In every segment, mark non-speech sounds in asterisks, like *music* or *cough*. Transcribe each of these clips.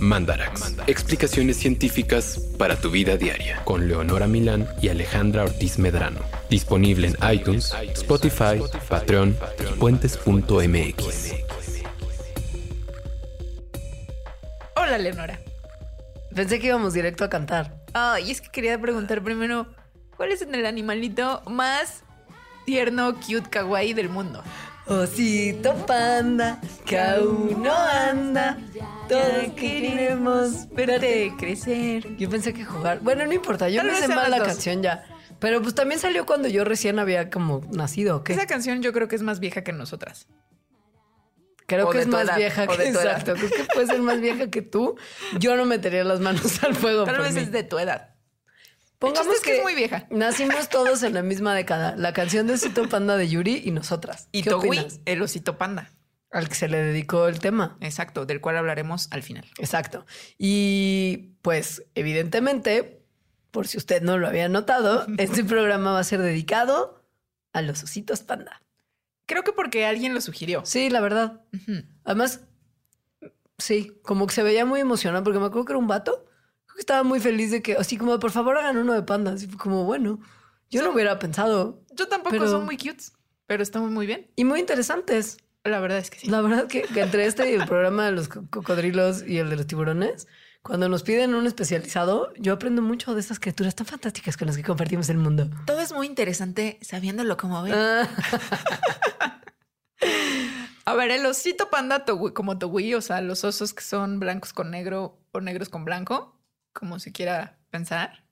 Mandarax. Explicaciones científicas para tu vida diaria. Con Leonora Milán y Alejandra Ortiz Medrano. Disponible en iTunes, Spotify, Patreon y puentes.mx. Hola, Leonora. Pensé que íbamos directo a cantar. Ay, es que quería preguntar primero, ¿cuál es el animalito más tierno, cute, kawaii del mundo? Osito panda, que aún no anda. Todos queremos verte crecer. Yo pensé que jugar. Bueno, no importa, yo Tal vez sé sean mal las la dos. canción ya. Pero pues también salió cuando yo recién había como nacido, ¿o ¿qué? Esa canción yo creo que es más vieja que nosotras. Creo o que de es tu más edad, vieja o que de tu edad. exacto. Creo que puede ser más vieja que tú. Yo no metería las manos al fuego. Tal por vez mí. es de tu edad. Pongamos es que es muy vieja. Nacimos todos en la misma década. La canción de Osito Panda de Yuri y nosotras. Y ¿Qué Togui, opinas? el osito panda. Al que se le dedicó el tema. Exacto, del cual hablaremos al final. Exacto. Y pues, evidentemente, por si usted no lo había notado, *laughs* este programa va a ser dedicado a los ositos panda. Creo que porque alguien lo sugirió. Sí, la verdad. Además, sí, como que se veía muy emocionado porque me acuerdo que era un vato. Creo que estaba muy feliz de que, así como, por favor, hagan uno de panda. Así fue como, bueno, yo no hubiera pensado. Yo tampoco Pero- son muy cutes, pero estamos muy bien. Y muy interesantes. La verdad es que sí. La verdad que, que entre este y el programa de los co- cocodrilos y el de los tiburones, cuando nos piden un especializado, yo aprendo mucho de estas criaturas tan fantásticas con las que compartimos el mundo. Todo es muy interesante sabiéndolo como ven. Ah, *laughs* A ver, el osito panda togui- como togui, o sea, los osos que son blancos con negro o negros con blanco, como se quiera pensar.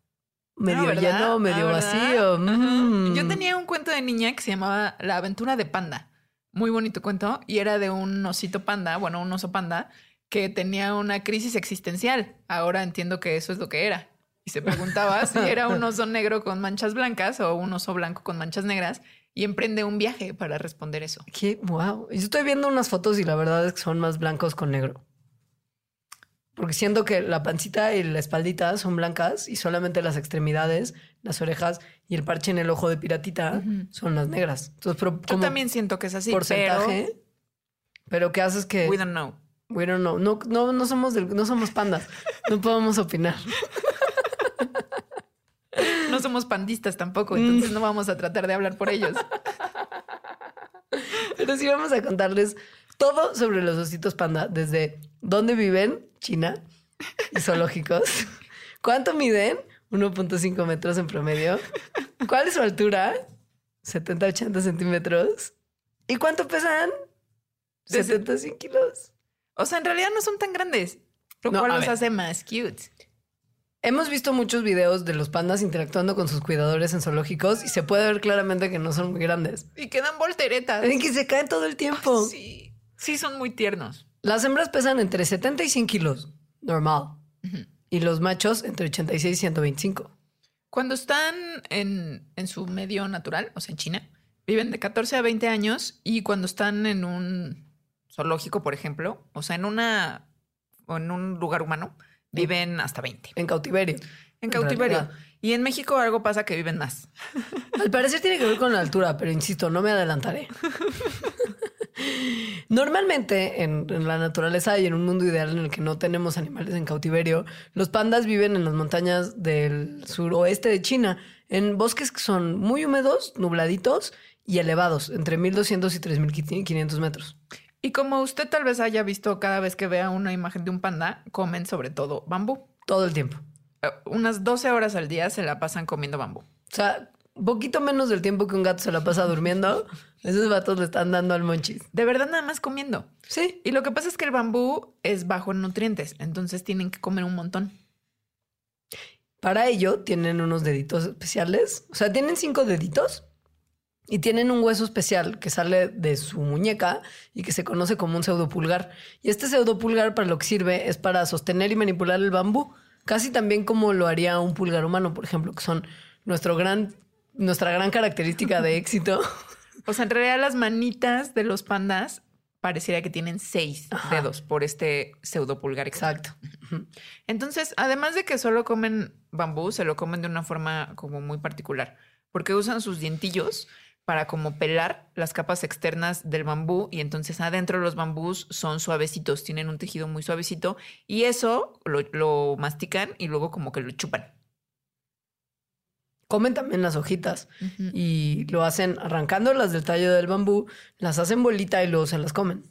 medio Ah, lleno, medio Ah, vacío. Mm. Yo tenía un cuento de niña que se llamaba La aventura de panda. Muy bonito cuento. Y era de un osito panda, bueno, un oso panda, que tenía una crisis existencial. Ahora entiendo que eso es lo que era. Y se preguntaba *laughs* si era un oso negro con manchas blancas o un oso blanco con manchas negras. Y emprende un viaje para responder eso. Qué wow. Yo estoy viendo unas fotos y la verdad es que son más blancos con negro. Porque siento que la pancita y la espaldita son blancas y solamente las extremidades, las orejas y el parche en el ojo de piratita son las negras. Entonces, pero Yo también siento que es así. porcentaje. Pero, ¿qué haces que Pero we don't know. we don't know. No, no, no somos del- no somos pandas. No podemos opinar. *laughs* No somos pandistas tampoco, Mm. entonces no vamos a tratar de hablar por ellos. *laughs* Pero sí vamos a contarles todo sobre los ositos panda, desde dónde viven, China, y zoológicos, *laughs* cuánto miden, 1.5 metros en promedio, cuál es su altura, 70-80 centímetros, y cuánto pesan, De 70 100 kilos. O sea, en realidad no son tan grandes, lo No, cual los ver. hace más cute. Hemos visto muchos videos de los pandas interactuando con sus cuidadores en zoológicos y se puede ver claramente que no son muy grandes. Y quedan volteretas. Ven que se caen todo el tiempo. Sí, sí son muy tiernos. Las hembras pesan entre 70 y 100 kilos, normal. Y los machos entre 86 y 125. Cuando están en, en su medio natural, o sea, en China, viven de 14 a 20 años y cuando están en un zoológico, por ejemplo, o sea, en una o en un lugar humano, viven hasta 20 En cautiverio. en cautiverio. Y en México algo pasa que viven más. Al parecer tiene que ver con la altura, pero insisto, no me adelantaré. *laughs* Normalmente en, en la naturaleza y en un mundo ideal en el que no tenemos animales en cautiverio, los pandas viven en las montañas del suroeste de China, en bosques que son muy húmedos, nubladitos y elevados, entre 1200 y 3500 metros. Y como usted tal vez haya visto cada vez que vea una imagen de un panda, comen sobre todo bambú. Todo el tiempo. Eh, Unas 12 horas al día se la pasan comiendo bambú. O sea, poquito menos del tiempo que un gato se la pasa durmiendo, esos vatos le están dando al monchis. De verdad nada más comiendo. Sí. Y lo que pasa es que el bambú es bajo en nutrientes, entonces tienen que comer un montón. Para ello tienen unos deditos especiales. O sea, tienen cinco deditos y tienen un hueso especial que sale de su muñeca y que se conoce como un pseudopulgar. Y este pseudopulgar para lo que sirve es para sostener y manipular el bambú, casi también como lo haría un pulgar humano, por ejemplo, que son nuestro gran, nuestra gran característica de éxito. O sea, en realidad las manitas de los pandas pareciera que tienen seis Ajá. dedos por este pseudopulgar. Exacto. Entonces, además de que solo comen bambú, se lo comen de una forma como muy particular, porque usan sus dientillos para como pelar las capas externas del bambú y entonces adentro los bambús son suavecitos, tienen un tejido muy suavecito y eso lo, lo mastican y luego como que lo chupan. Comen también las hojitas y lo hacen arrancándolas del tallo del bambú, las hacen bolita y luego se las comen.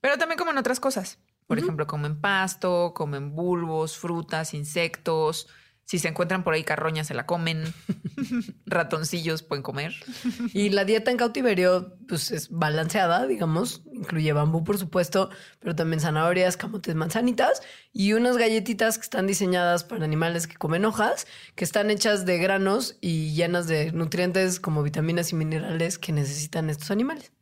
Pero también comen otras cosas. Por ejemplo, comen pasto, comen bulbos, frutas, insectos. Si se encuentran por ahí carroñas, se la comen. *laughs* Ratoncillos pueden comer. Y la dieta en cautiverio, pues es balanceada, digamos. Incluye bambú, por supuesto, pero también zanahorias, camotes, manzanitas y unas galletitas que están diseñadas para animales que comen hojas, que están hechas de granos y llenas de nutrientes como vitaminas y minerales que necesitan estos animales.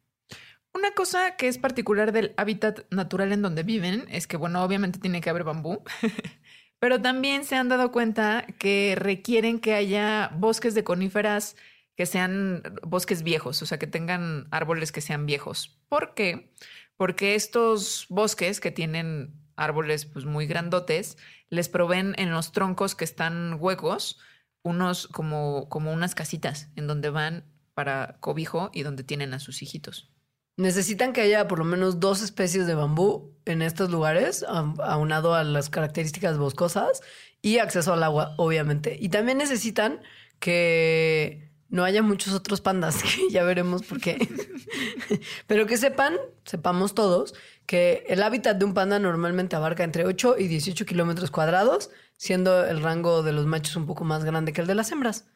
Una cosa que es particular del hábitat natural en donde viven es que, bueno, obviamente tiene que haber bambú, *laughs* pero también se han dado cuenta que requieren que haya bosques de coníferas que sean bosques viejos, o sea, que tengan árboles que sean viejos. ¿Por qué? Porque estos bosques que tienen árboles pues, muy grandotes les proveen en los troncos que están huecos unos como, como unas casitas en donde van para cobijo y donde tienen a sus hijitos. Necesitan que haya por lo menos dos especies de bambú en estos lugares, aunado a las características boscosas y acceso al agua, obviamente. Y también necesitan que no haya muchos otros pandas, *laughs* que ya veremos por qué. *laughs* Pero que sepan, sepamos todos, que el hábitat de un panda normalmente abarca entre 8 y 18 kilómetros cuadrados, siendo el rango de los machos un poco más grande que el de las hembras.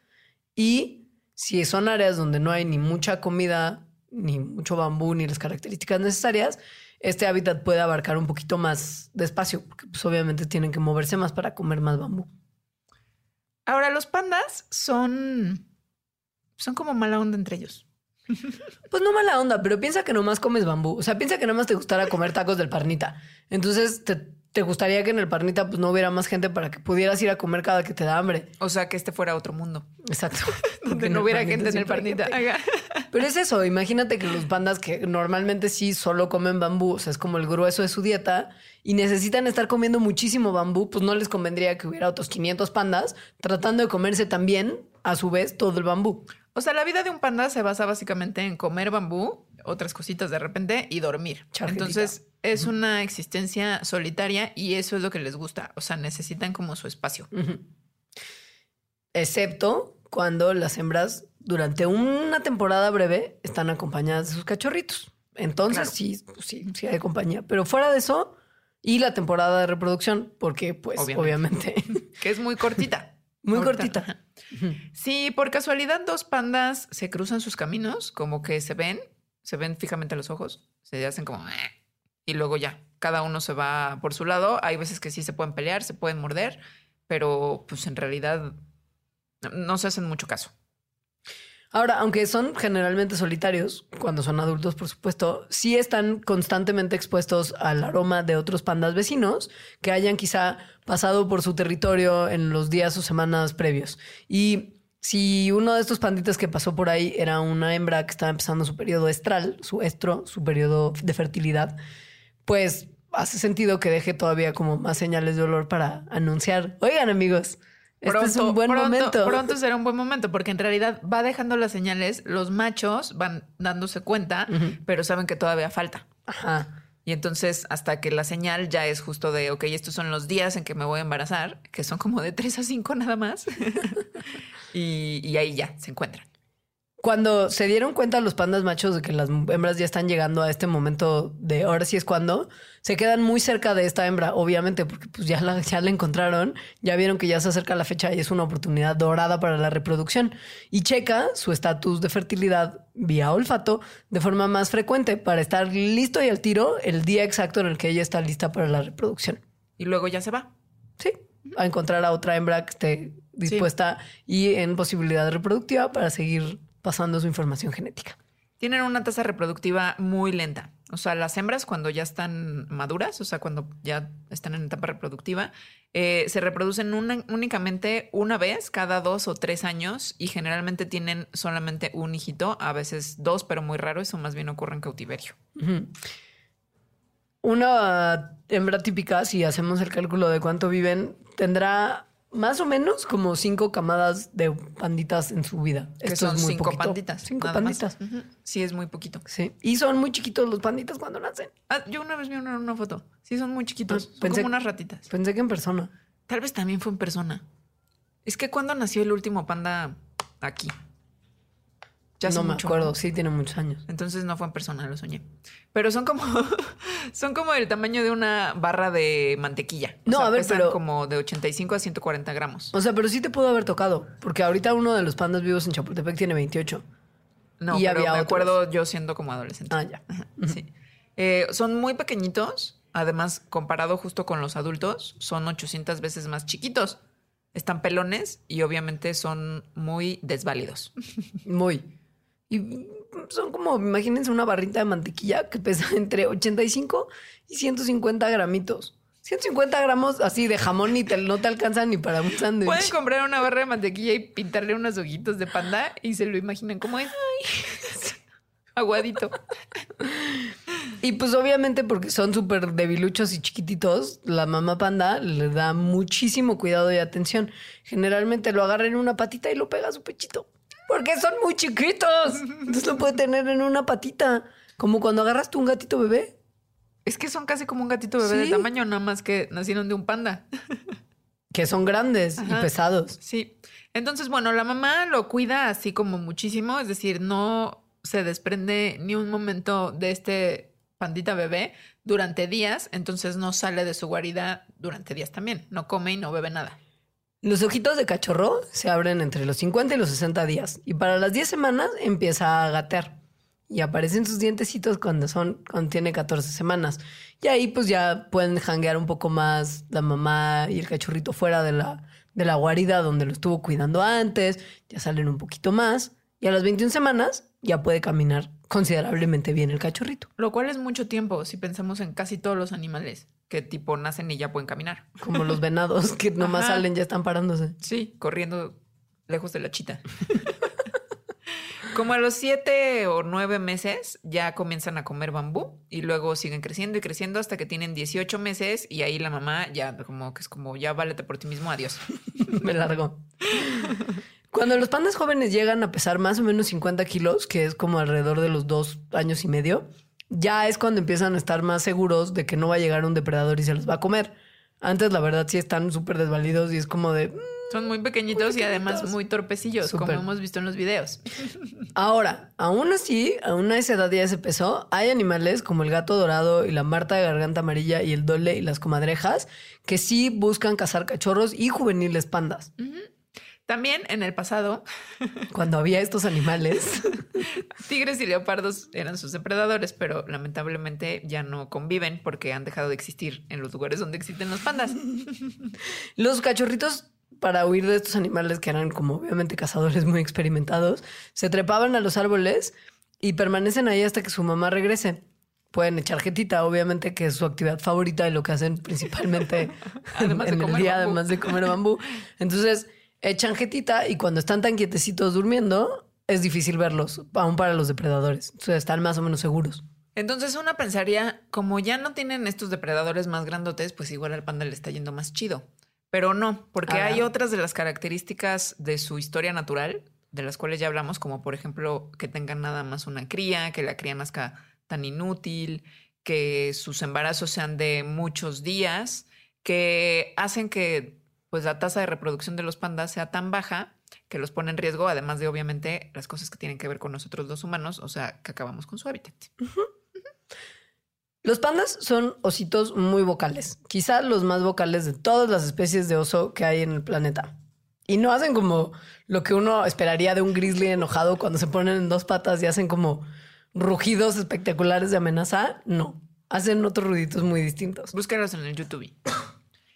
Y si son áreas donde no hay ni mucha comida, ni mucho bambú, ni las características necesarias, este hábitat puede abarcar un poquito más de espacio, porque pues obviamente tienen que moverse más para comer más bambú. Ahora, los pandas son. son como mala onda entre ellos. *laughs* Pues no mala onda, pero piensa que nomás comes bambú. O sea, piensa que nomás te gustara comer tacos del parnita. Entonces te, te gustaría que en el parnita pues no hubiera más gente para que pudieras ir a comer cada que te da hambre. O sea, que este fuera otro mundo. Exacto. *laughs* Donde no hubiera gente en el parnita. Pero es eso, imagínate que los pandas que normalmente sí solo comen bambú, o sea, es como el grueso de su dieta, y necesitan estar comiendo muchísimo bambú, pues no les convendría que hubiera otros 500 pandas tratando de comerse también, a su vez, todo el bambú. O sea, la vida de un panda se basa básicamente en comer bambú, otras cositas de repente y dormir. Entonces, es una existencia solitaria y eso es lo que les gusta. O sea, necesitan como su espacio. Excepto cuando las hembras durante una temporada breve están acompañadas de sus cachorritos. Entonces Claro. sí, sí, sí hay compañía. Pero fuera de eso, y la temporada de reproducción, porque pues Obviamente. obviamente, *laughs* Que es muy cortita. *laughs* muy cortita. ajá. Si por casualidad dos pandas se cruzan sus caminos, como que se ven, se ven fijamente los ojos, se hacen como... "Eh", Y luego ya, cada uno se va por su lado. Hay veces que sí se pueden pelear, se pueden morder, pero pues en realidad no se hacen mucho caso. Ahora, aunque son generalmente solitarios, cuando son adultos, por supuesto, sí están constantemente expuestos al aroma de otros pandas vecinos que hayan quizá pasado por su territorio en los días o semanas previos. Y si uno de estos panditas que pasó por ahí era una hembra que estaba empezando su periodo estral, su estro, su periodo de fertilidad, pues hace sentido que deje todavía como más señales de olor para anunciar, oigan amigos, este es un buen pronto, momento. Pronto será un buen momento, porque en realidad va dejando las señales, los machos van dándose cuenta, pero saben que todavía falta. Ajá. Y entonces, hasta que la señal ya es justo de, ok, estos son los días en que me voy a embarazar, que son como de 3 a 5 nada más. *laughs* y, y ahí ya se encuentran. Cuando se dieron cuenta los pandas machos de que las hembras ya están llegando a este momento de ahora sí es cuando, se quedan muy cerca de esta hembra, obviamente, porque pues ya la, ya la encontraron, ya vieron que ya se acerca la fecha y es una oportunidad dorada para la reproducción. Y checa su estatus de fertilidad vía olfato de forma más frecuente para estar listo y al tiro el día exacto en el que ella está lista para la reproducción. Y luego ya se va. Sí, a encontrar a otra hembra que esté dispuesta y en posibilidad reproductiva para seguir pasando su información genética. Tienen una tasa reproductiva muy lenta. O sea, las hembras cuando ya están maduras, o sea, cuando ya están en etapa reproductiva, eh, se reproducen una- únicamente una vez cada dos o tres años y generalmente tienen solamente un hijito, a veces dos, pero muy raro. Eso más bien ocurre en cautiverio. Una hembra típica, si hacemos el cálculo de cuánto viven, tendrá más o menos como cinco camadas de panditas en su vida. Que Esto son es muy cinco poquito. panditas. Cinco panditas. Sí, es muy poquito. Sí. Y son muy chiquitos los panditas cuando nacen. Ah, yo una vez vi una, una foto. Sí, son muy chiquitos. Ah, Son como unas ratitas. Pensé que en persona. Tal vez también fue en persona. Es que cuando nació el último panda aquí. Ya no me mucho. acuerdo, sí, tiene muchos años. Entonces no fue en persona, lo soñé. Pero son como *laughs* son como el tamaño de una barra de mantequilla. O No, sea, a ver, pesan pero- como de 85 a 140 gramos. O sea, pero sí te pudo haber tocado. Porque ahorita uno de los pandas vivos en Chapultepec tiene 28. No, y pero había me otros. acuerdo yo siendo como adolescente. Ah, ya. Ajá, sí. Eh, son muy pequeñitos. Además, comparado justo con los adultos, son 800 veces más chiquitos. Están pelones y obviamente son muy desválidos. Muy. Y son como, imagínense una barrita de mantequilla que pesa *laughs* entre 85 y 150 gramitos. 150 gramos así de jamón y te, no te alcanzan ni para un Pueden sándwich. comprar una barra de mantequilla y pintarle unos ojitos de panda y se lo imaginan como es. Aguadito. Y pues obviamente porque son súper debiluchos y chiquititos, la mamá panda le da muchísimo cuidado y atención. Generalmente lo agarra en una patita y lo pega a su pechito. Porque son muy chiquitos. Entonces lo puede tener en una patita. Como cuando agarras tú un gatito bebé. Es que son casi como un gatito bebé de tamaño, nada más que nacieron de un panda. Que son grandes Ajá. y pesados. Sí. Entonces, bueno, la mamá lo cuida así como muchísimo, es decir, no se desprende ni un momento de este pandita bebé durante días, entonces no sale de su guarida durante días también, no come y no bebe nada. Los ojitos de cachorro se abren entre los 50 y los 60 días. Y para las 10 semanas empieza a gatear. Y aparecen sus dientecitos cuando son, cuando tiene 14 semanas. Y ahí pues ya pueden janguear un poco más la mamá y el cachorrito fuera de la, de la guarida donde lo estuvo cuidando antes. Ya salen un poquito más. Y a las 21 semanas ya puede caminar considerablemente bien el cachorrito. Lo cual es mucho tiempo si pensamos en casi todos los animales que tipo nacen y ya pueden caminar. Como los venados que *laughs* nomás Ajá. salen, ya están parándose. Sí, corriendo lejos de la chita. *laughs* Como a los siete o nueve meses ya comienzan a comer bambú y luego siguen creciendo y creciendo hasta que tienen 18 meses y ahí la mamá ya como que es como ya válete por ti mismo, adiós. *laughs* Me largo. Cuando los pandas jóvenes llegan a pesar más o menos 50 kilos, que es como alrededor de los dos años y medio, ya es cuando empiezan a estar más seguros de que no va a llegar un depredador y se los va a comer. Antes, la verdad, sí están súper desvalidos y es como de. "Mm". Son muy pequeñitos, y además muy torpecillos, como hemos visto en los videos. *laughs* Ahora, aún así, aún a esa edad ya ese peso, hay animales como el gato dorado y la marta de garganta amarilla y el dole y las comadrejas que sí buscan cazar cachorros y juveniles pandas. También en el pasado, *laughs* Cuando había estos animales. *laughs* tigres y leopardos eran sus depredadores, pero lamentablemente ya no conviven porque han dejado de existir en los lugares donde existen los pandas. *laughs* Los cachorritos, para huir de estos animales que eran como obviamente cazadores muy experimentados, se trepaban a los árboles y permanecen ahí hasta que su mamá regrese. Pueden echar jetita, obviamente, que es su actividad favorita y lo que hacen principalmente Además de en el día, bambú. además de comer bambú. Entonces, echan jetita y cuando están tan quietecitos durmiendo, es difícil verlos, aún para los depredadores. Entonces, están más o menos seguros. Entonces una pensaría, como ya no tienen estos depredadores más grandotes, pues igual al panda le está yendo más chido. Pero no, porque Ah. hay otras de las características de su historia natural, de las cuales ya hablamos, como por ejemplo que tengan nada más una cría, que la cría nazca tan inútil, que sus embarazos sean de muchos días, que hacen que pues la tasa de reproducción de los pandas sea tan baja que los pone en riesgo, además de obviamente las cosas que tienen que ver con nosotros los humanos, o sea, que acabamos con su hábitat. Los pandas son ositos muy vocales, quizá los más vocales de todas las especies de oso que hay en el planeta. Y no hacen como lo que uno esperaría de un grizzly enojado cuando se ponen en dos patas y hacen como rugidos espectaculares de amenaza. No, hacen otros ruiditos muy distintos. Búsquenlos en el YouTube.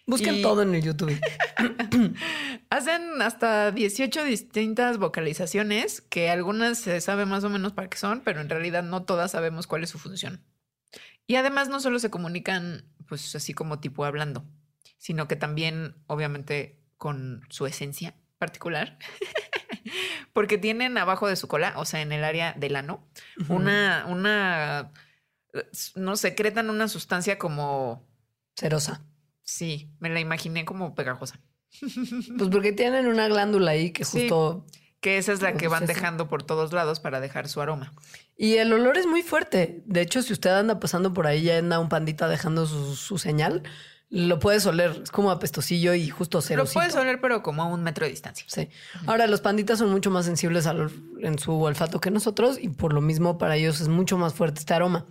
Busquen Y- todo en el YouTube. *laughs* Hacen hasta 18 distintas vocalizaciones, que algunas se sabe más o menos para qué son, pero en realidad no todas sabemos cuál es su función. Y además no solo se comunican pues así como tipo hablando, sino que también obviamente con su esencia particular, *laughs* porque tienen abajo de su cola, o sea, en el área del ano, una, una, eh, no secretan una sustancia como, Cerosa. Sí, me la imaginé como pegajosa. *laughs* Pues porque tienen una glándula ahí que Sí. justo... Que esa es la que van Entonces, dejando por todos lados para dejar su aroma. Y el olor es muy fuerte. De hecho, si usted anda pasando por ahí y anda un pandita dejando su, su señal, lo puedes oler. Es como apestosillo y justo cero. Lo puedes oler, pero como a un metro de distancia. Sí. Ahora, los panditas son mucho más sensibles al en su olfato que nosotros y por lo mismo para ellos es mucho más fuerte este aroma.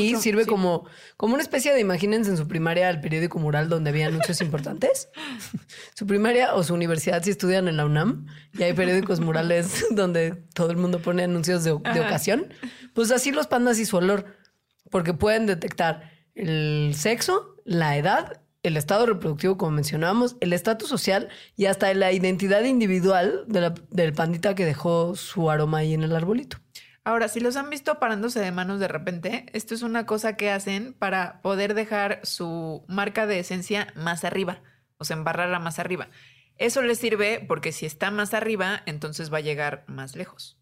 Y Mucho, sirve sí. como, como una especie de, imagínense en su primaria el periódico mural donde había anuncios importantes. *laughs* su primaria o su universidad si estudian en la UNAM y hay periódicos murales *laughs* donde todo el mundo pone anuncios de, de ocasión. Pues así los pandas y su olor, porque pueden detectar el sexo, la edad, el estado reproductivo, como mencionábamos, el estatus social y hasta la identidad individual de la- del pandita que dejó su aroma ahí en el arbolito. Ahora, si los han visto parándose de manos de repente, esto es una cosa que hacen para poder dejar su marca de esencia más arriba, o sea, embarrarla más arriba. Eso les sirve porque si está más arriba, entonces va a llegar más lejos.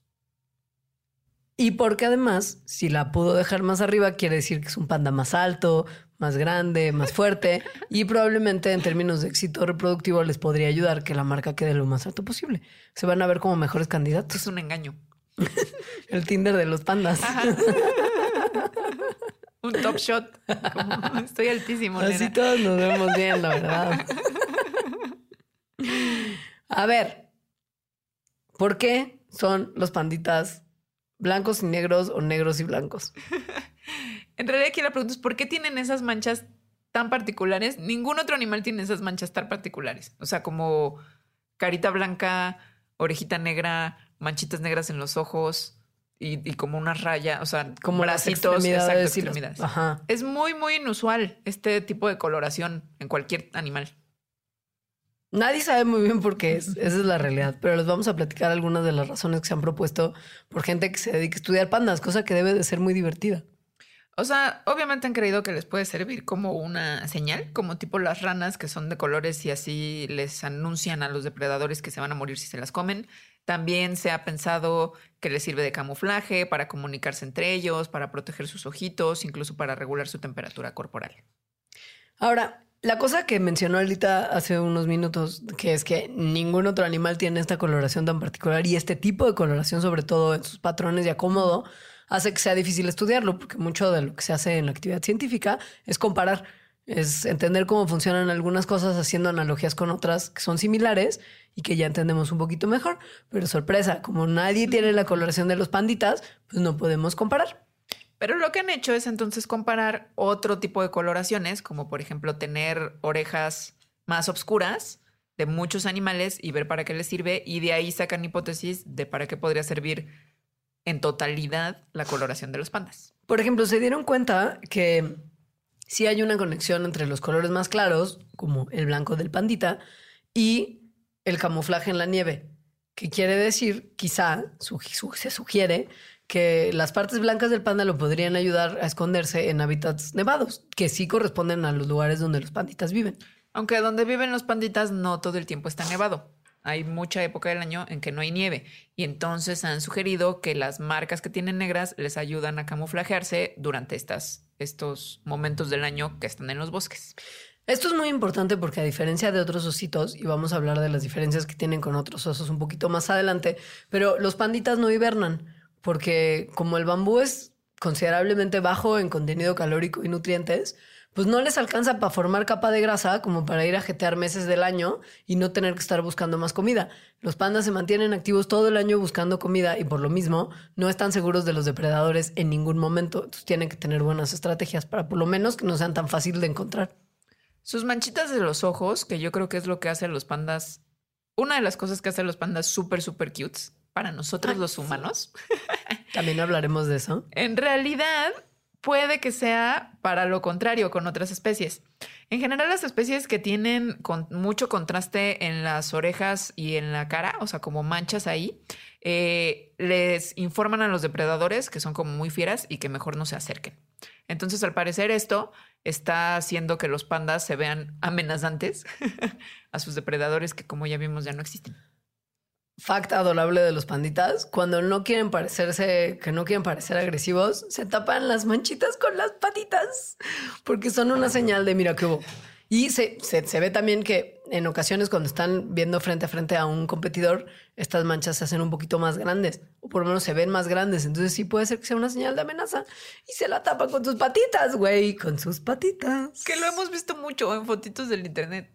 Y porque además, si la pudo dejar más arriba, quiere decir que es un panda más alto, más grande, más fuerte *laughs* y probablemente en términos de éxito reproductivo les podría ayudar que la marca quede lo más alto posible. Se van a ver como mejores candidatos. Es un engaño. *laughs* El Tinder de los pandas. *laughs* Un top shot. Como, *laughs* estoy altísimo, Así nena. todos nos vemos bien, la verdad. A ver, ¿por qué son los panditas blancos y negros o negros y blancos? En realidad aquí la pregunta es ¿por qué tienen esas manchas tan particulares? Ningún otro animal tiene esas manchas tan particulares. O sea, como carita blanca, orejita negra, manchitas negras en los ojos y, y como una raya, o sea, Como las extremidades exacto, y las- extremidades. Ajá. Es muy, muy inusual este tipo de coloración en cualquier animal. Nadie sabe muy bien por qué es, esa es la realidad, pero les vamos a platicar algunas de las razones que se han propuesto por gente que se dedica a estudiar pandas, cosa que debe de ser muy divertida. O sea, obviamente han creído que les puede servir como una señal, como tipo las ranas que son de colores y así les anuncian a los depredadores que se van a morir si se las comen. También se ha pensado que les sirve de camuflaje para comunicarse entre ellos, para proteger sus ojitos, incluso para regular su temperatura corporal. Ahora, la cosa que mencionó ahorita hace unos minutos, que es que ningún otro animal tiene esta coloración tan particular y este tipo de coloración, sobre todo en sus patrones de acomodo, hace que sea difícil estudiarlo, porque mucho de lo que se hace en la actividad científica es comparar, es entender cómo funcionan algunas cosas haciendo analogías con otras que son similares y que ya entendemos un poquito mejor. Pero sorpresa, como nadie tiene la coloración de los panditas, pues no podemos comparar. Pero lo que han hecho es entonces comparar otro tipo de coloraciones, como por ejemplo tener orejas más oscuras de muchos animales y ver para qué les sirve, y de ahí sacan hipótesis de para qué podría servir en totalidad la coloración de los pandas. Por ejemplo, se dieron cuenta que sí hay una conexión entre los colores más claros, como el blanco del pandita, y el camuflaje en la nieve, que quiere decir, quizá se sugiere que las partes blancas del panda lo podrían ayudar a esconderse en hábitats nevados, que sí corresponden a los lugares donde los panditas viven. Aunque donde viven los panditas no todo el tiempo está nevado. Hay mucha época del año en que no hay nieve y entonces han sugerido que las marcas que tienen negras les ayudan a camuflajearse durante estas, estos momentos del año que están en los bosques. Esto es muy importante porque a diferencia de otros ositos, y vamos a hablar de las diferencias que tienen con otros osos un poquito más adelante, pero los panditas no hibernan porque como el bambú es considerablemente bajo en contenido calórico y nutrientes, pues no les alcanza para formar capa de grasa como para ir a jetear meses del año y no tener que estar buscando más comida. Los pandas se mantienen activos todo el año buscando comida y por lo mismo no están seguros de los depredadores en ningún momento. Entonces tienen que tener buenas estrategias para por lo menos que no sean tan fácil de encontrar. Sus manchitas de los ojos, que yo creo que es lo que hace a los pandas, una de las cosas que hace a los pandas súper, súper cutes para nosotros Ay, los humanos, También hablaremos de eso. *laughs* en realidad puede que sea para lo contrario con otras especies. En general, las especies que tienen con mucho contraste en las orejas y en la cara, o sea, como manchas ahí, eh, les informan a los depredadores que son como muy fieras y que mejor no se acerquen. Entonces, al parecer, esto está haciendo que los pandas se vean amenazantes *laughs* a sus depredadores que, como ya vimos, ya no existen. Fact adorable de los panditas, cuando no quieren parecerse, que no quieren parecer agresivos, se tapan las manchitas con las patitas, porque son una señal de mira que hubo. Y se, se, se ve también que en ocasiones cuando están viendo frente a frente a un competidor, estas manchas se hacen un poquito más grandes, o por lo menos se ven más grandes. Entonces sí puede ser que sea una señal de amenaza. Y se la tapan con sus patitas, güey, con sus patitas. Que lo hemos visto mucho en fotitos del internet.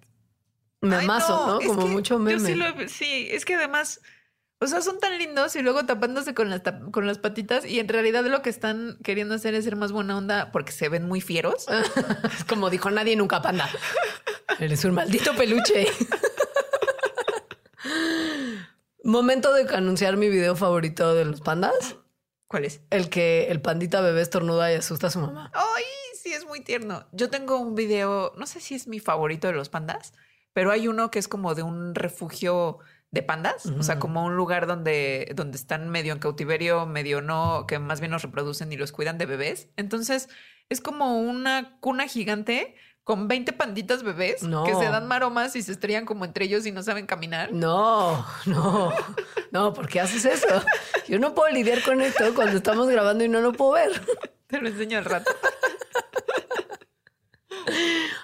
Memazo, ¿no? Como mucho yo meme. sí, lo sí, es que además, o sea, son tan lindos y luego tapándose con las, con las patitas y en realidad lo que están queriendo hacer es ser más buena onda porque se ven muy fieros. *laughs* Como dijo nadie nunca, panda. Eres un maldito peluche. *laughs* Momento de anunciar mi video favorito de los pandas. ¿Cuál es? El que el pandita bebé estornuda y asusta a su mamá. Ay, sí, es muy tierno. Yo tengo un video, no sé si es mi favorito de los pandas, pero hay uno que es como de un refugio de pandas, o sea, como un lugar donde, donde están medio en cautiverio, medio no, que más bien los reproducen y los cuidan de bebés. Entonces, es como una cuna gigante con 20 panditas bebés No. que se dan maromas y se estrellan como entre ellos y no saben caminar. No, no, no, ¿por qué haces eso? Yo no puedo lidiar con esto cuando estamos grabando y no lo puedo ver. Te lo enseño al rato.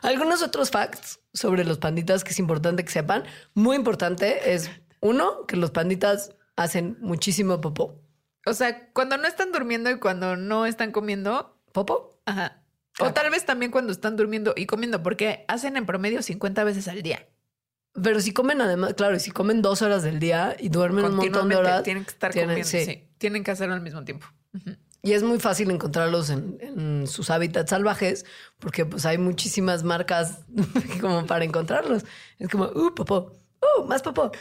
Algunos otros facts sobre los panditas que es importante que sepan. Muy importante es, uno, que los panditas hacen muchísimo popó. O sea, cuando no están durmiendo y cuando no están comiendo, ¿Popó? Ajá. O tal vez también cuando están durmiendo y comiendo, porque hacen en promedio 50 veces al día. Pero si comen además, claro, y si comen dos horas del día y duermen un montón de horas, tienen que estar tienen- comiendo. sí. Sí. Tienen que hacerlo al mismo tiempo. Y es muy fácil encontrarlos en, en sus hábitats salvajes porque pues hay muchísimas marcas *laughs* como para encontrarlos. Es como, uh, popó, uh, más popó.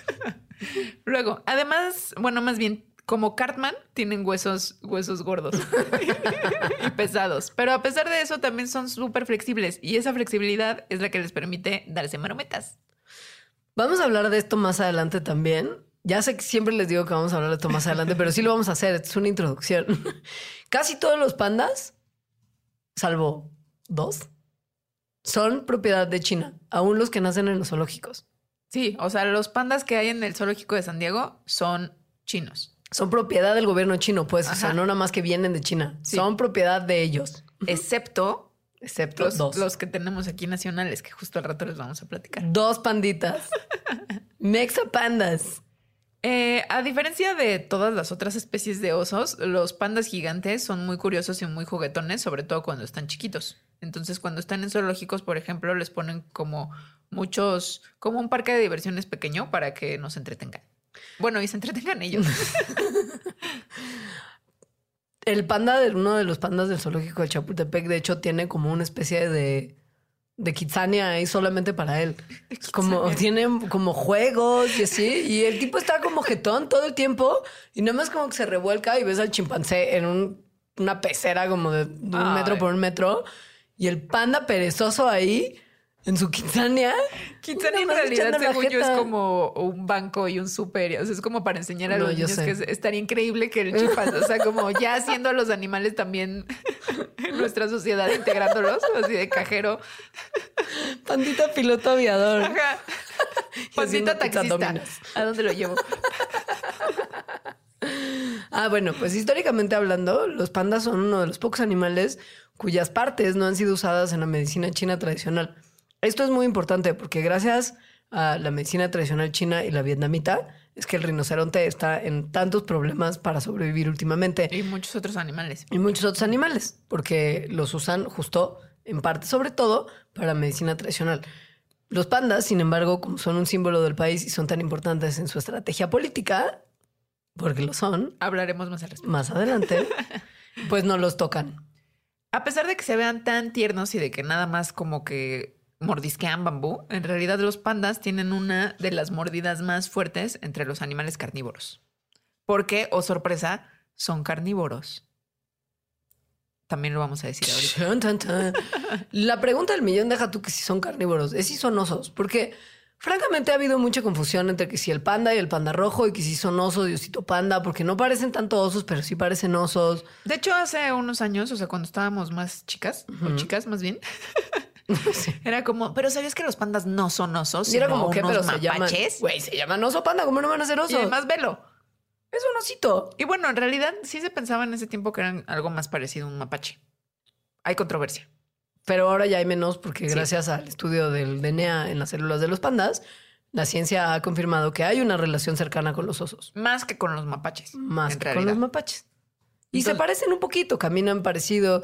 *laughs* Luego, además, bueno, más bien, como Cartman, tienen huesos, huesos gordos *laughs* y pesados. Pero a pesar de eso, también son súper flexibles y esa flexibilidad es la que les permite darse marometas. Vamos a hablar de esto más adelante también. Ya sé que siempre les digo que vamos a hablar de esto más adelante, pero sí lo vamos a hacer. Es una introducción. *laughs* Casi todos los pandas, salvo dos, son propiedad de China, aún los que nacen en los zoológicos. Sí, o sea, los pandas que hay en el zoológico de San Diego son chinos. Son propiedad del gobierno chino, pues, o sea, no nada más que vienen de China. Sí. Son propiedad de ellos, Excepto *laughs* excepto los, dos. los que tenemos aquí nacionales, que justo al rato les vamos a platicar. Dos panditas. *laughs* Mexa pandas. Eh, a diferencia de todas las otras especies de osos, los pandas gigantes son muy curiosos y muy juguetones, sobre todo cuando están chiquitos. Entonces, cuando están en zoológicos, por ejemplo, les ponen como muchos, como un parque de diversiones pequeño para que nos entretengan. Bueno, y se entretengan ellos. *laughs* El panda de uno de los pandas del zoológico de Chapultepec, de hecho, tiene como una especie de, de kitsania ahí solamente para él. Como tiene como juegos y así. Y el tipo está como jetón todo el tiempo y nada más como que se revuelca y ves al chimpancé en un- una pecera como de, de un metro por un metro. Y el panda perezoso ahí en su kitsania. Kitsania en realidad, según yo, es como un banco y un súper. O sea, es como para enseñar a No, los niños sé. que es- estaría increíble que el chimpancé, o sea, como ya haciendo a los animales también *laughs* en nuestra sociedad, integrándolos, así de cajero. Pandita piloto aviador. Ajá. *laughs* Pandita taxista. ¿A dónde lo llevo? *laughs* Ah, bueno, pues históricamente hablando, los pandas son uno de los pocos animales cuyas partes no han sido usadas en la medicina china tradicional. Esto es muy importante porque gracias a la medicina tradicional china y la vietnamita es que el rinoceronte está en tantos problemas para sobrevivir últimamente Y muchos otros animales. y muchos otros animales porque los usan justo en parte sobre todo para medicina tradicional. Los pandas, sin embargo, como son un símbolo del país y son tan importantes en su estrategia política, porque lo son, Hablaremos más al respecto. más adelante, *laughs* pues no los tocan. A pesar de que se vean tan tiernos y de que nada más como que mordisquean bambú, en realidad los pandas tienen una de las mordidas más fuertes entre los animales carnívoros. Porque, oh sorpresa, son carnívoros. También lo vamos a decir ahorita. La pregunta del millón, deja tú que si son carnívoros, es si son osos, porque francamente ha habido mucha confusión entre que si el panda y el panda rojo y que si son osos y osito panda, porque no parecen tanto osos, pero sí parecen osos. De hecho, hace unos años, o sea, cuando estábamos más chicas, o chicas más bien, *laughs* *laughs* era como, pero ¿sabías que los pandas no son osos? Y era como que, pero se llaman. mapaches? Güey, se llaman oso panda, ¿cómo no van a ser Y osos? además, velo. es un osito. Y bueno, en realidad sí se pensaba en ese tiempo que eran algo más parecido a un mapache. Hay controversia. Pero ahora ya hay menos porque gracias al estudio del DNA en las células de los pandas, la ciencia ha confirmado que hay una relación cercana con los osos. Más que con los mapaches. Más que con los mapaches. Y se parecen un poquito, caminan parecido,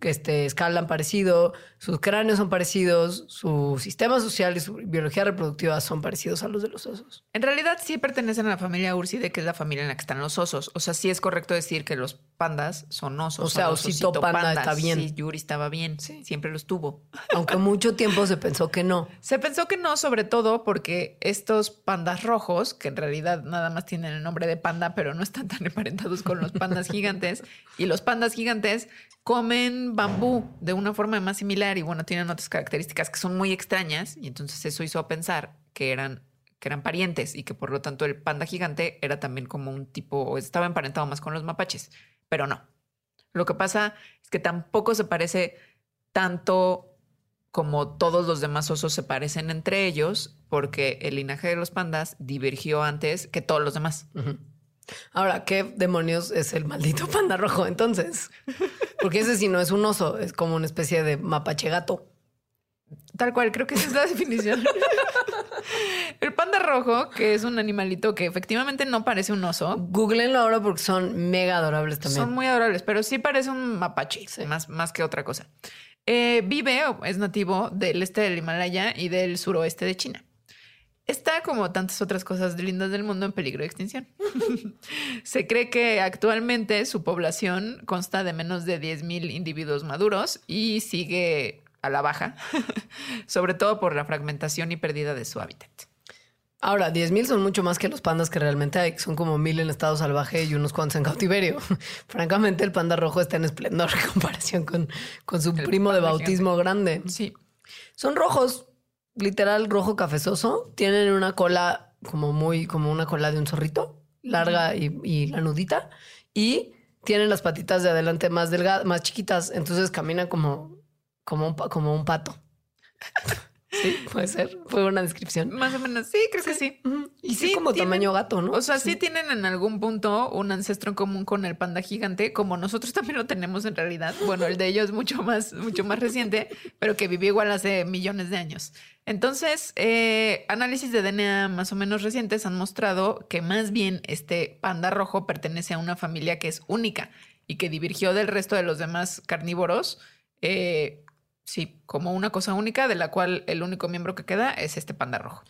que este, escalan parecido, sus cráneos son parecidos, su sistema social y su biología reproductiva son parecidos a los de los osos. En realidad sí pertenecen a la familia Urside, que es la familia en la que están los osos. O sea, sí es correcto decir que los pandas son osos. O sea, osito panda está bien. Sí, Yuri estaba bien. Sí. Siempre los tuvo. Aunque mucho tiempo se pensó que no. *laughs* Se pensó que no, sobre todo porque estos pandas rojos, que en realidad nada más tienen el nombre de panda, pero no están tan emparentados con los pandas gigantes, y los pandas gigantes comen bambú de una forma más similar y bueno, tienen otras características que son muy extrañas y entonces eso hizo pensar que eran que eran parientes y que por lo tanto el panda gigante era también como un tipo, estaba emparentado más con los mapaches, pero no. Lo que pasa es que tampoco se parece tanto como todos los demás osos se parecen entre ellos, porque el linaje de los pandas divergió antes que todos los demás. Ujú. Ahora, ¿qué demonios es el maldito *laughs* panda rojo entonces? Porque ese sí no es un oso, es como una especie de mapache gato. Tal cual, creo que esa es la *laughs* definición. el panda rojo, que es un animalito que efectivamente no parece un oso, Googleenlo ahora porque son mega adorables también. son muy adorables, pero sí parece un mapache, Sí. más, más que otra cosa. Eh, vive, o es nativo del este del Himalaya y del suroeste de China. Está, como tantas otras cosas lindas del mundo, en peligro de extinción. *laughs* Se cree que actualmente su población consta de menos de 10.000 individuos maduros y sigue a la baja, *laughs* sobre todo por la fragmentación y pérdida de su hábitat. Ahora, 10.000 son mucho más que los pandas que realmente hay, son como mil en estado salvaje y unos cuantos en cautiverio. *laughs* Francamente, el panda rojo está en esplendor en comparación con, con su El primo de bautismo grande. Sí, Son rojos, literal rojo cafezoso. Tienen una cola como muy, como una cola de un zorrito, larga y, y la nudita. Y tienen las patitas de adelante más delgadas, más chiquitas. Entonces caminan como, como, un, como un pato. *laughs* sí, *laughs* puede ser. Fue una descripción. más o menos. Sí, creo que sí. Y sí, Sí, como tienen- tamaño gato, ¿no? O sea, sí. tienen en algún punto un ancestro en común con el panda gigante, como nosotros también lo tenemos en realidad. Bueno, el de ellos es mucho más, mucho más reciente, pero que vivió igual hace millones de años. Entonces, eh, análisis de DNA más o menos recientes han mostrado que más bien este panda rojo pertenece a una familia que es única y que divergió del resto de los demás carnívoros. eh, sí, como una cosa única, de la cual el único miembro que queda es este panda rojo.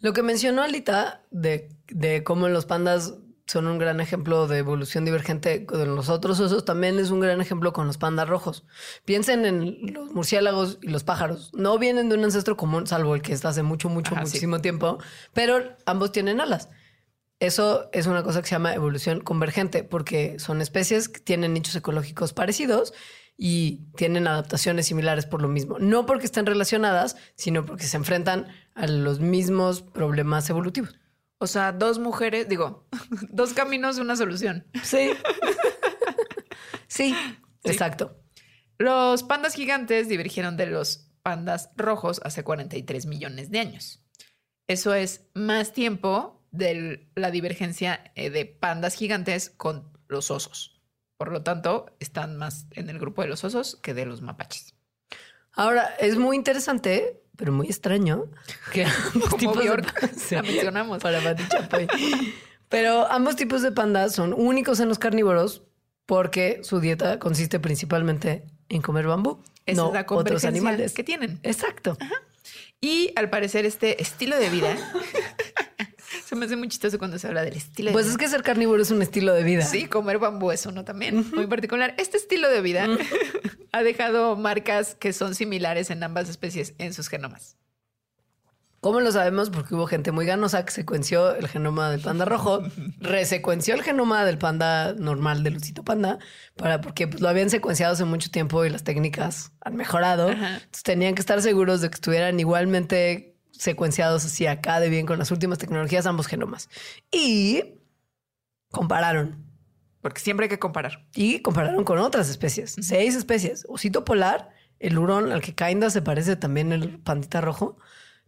Lo que mencionó Alita de, de cómo los pandas son un gran ejemplo de evolución divergente con los otros osos, también es un gran ejemplo con los pandas rojos. Piensen en los murciélagos y los pájaros. No vienen de un ancestro común, salvo el que está hace mucho, mucho, Ajá, sí. muchísimo tiempo, pero ambos tienen alas. Eso es una cosa que se llama evolución convergente, porque son especies que tienen nichos ecológicos parecidos y tienen adaptaciones similares por lo mismo. No porque estén relacionadas, sino porque se enfrentan a los mismos problemas evolutivos. O sea, dos mujeres, digo, *laughs* dos caminos, una solución. *laughs* Sí. sí, exacto. Los pandas gigantes divergieron de los pandas rojos hace 43 millones de años. Eso es más tiempo de la divergencia eh, de pandas gigantes con los osos. Por lo tanto, están más en el grupo de los osos que de los mapaches. Ahora, es muy interesante, pero muy extraño, *laughs* que ambos *laughs* tipos de Bjork, *laughs* la mencionamos. Para Pati Chapoy. Pero ambos tipos de pandas son únicos en los carnívoros porque su dieta consiste principalmente en comer bambú, Esa no es la otros animales. que tienen. Exacto. Y al parecer este estilo de vida... me hace muy chistoso cuando se habla del estilo de Pues vida. es que ser carnívoro es un estilo de vida. Sí, comer bambú es uno también, muy particular. Este estilo de vida *laughs* ha dejado marcas que son similares en ambas especies en sus genomas. ¿Cómo lo sabemos? Porque hubo gente muy ganosa que secuenció el genoma del panda rojo, *laughs* resecuenció el genoma del panda normal, del osito panda, para, porque pues, lo habían secuenciado hace mucho tiempo y las técnicas han mejorado. Ajá. Entonces tenían que estar seguros de que estuvieran igualmente secuenciados así acá de bien con las últimas tecnologías ambos genomas. Y compararon. Porque siempre hay que comparar. Y compararon con otras especies. Seis especies. Osito polar, el hurón al que Kainda se parece también el pandita rojo.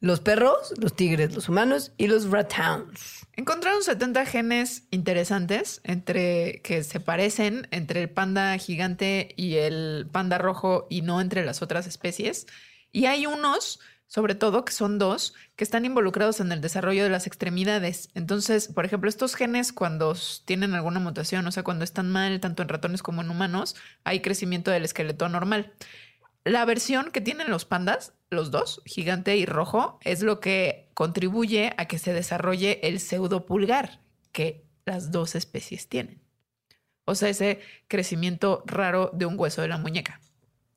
los perros, los tigres, los humanos y los rathounds. Encontraron 70 genes interesantes entre que se parecen entre el panda gigante y el panda rojo y no entre las otras especies. Y hay unos, sobre todo, que son dos, que están involucrados en el desarrollo de las extremidades. Entonces, por ejemplo, estos genes cuando tienen alguna mutación, o sea, cuando están mal tanto en ratones como en humanos, hay crecimiento del esqueleto normal. La versión que tienen los pandas, los dos, gigante y rojo, es lo que contribuye a que se desarrolle el pseudopulgar que las dos especies tienen. O sea, ese crecimiento raro de un hueso de la muñeca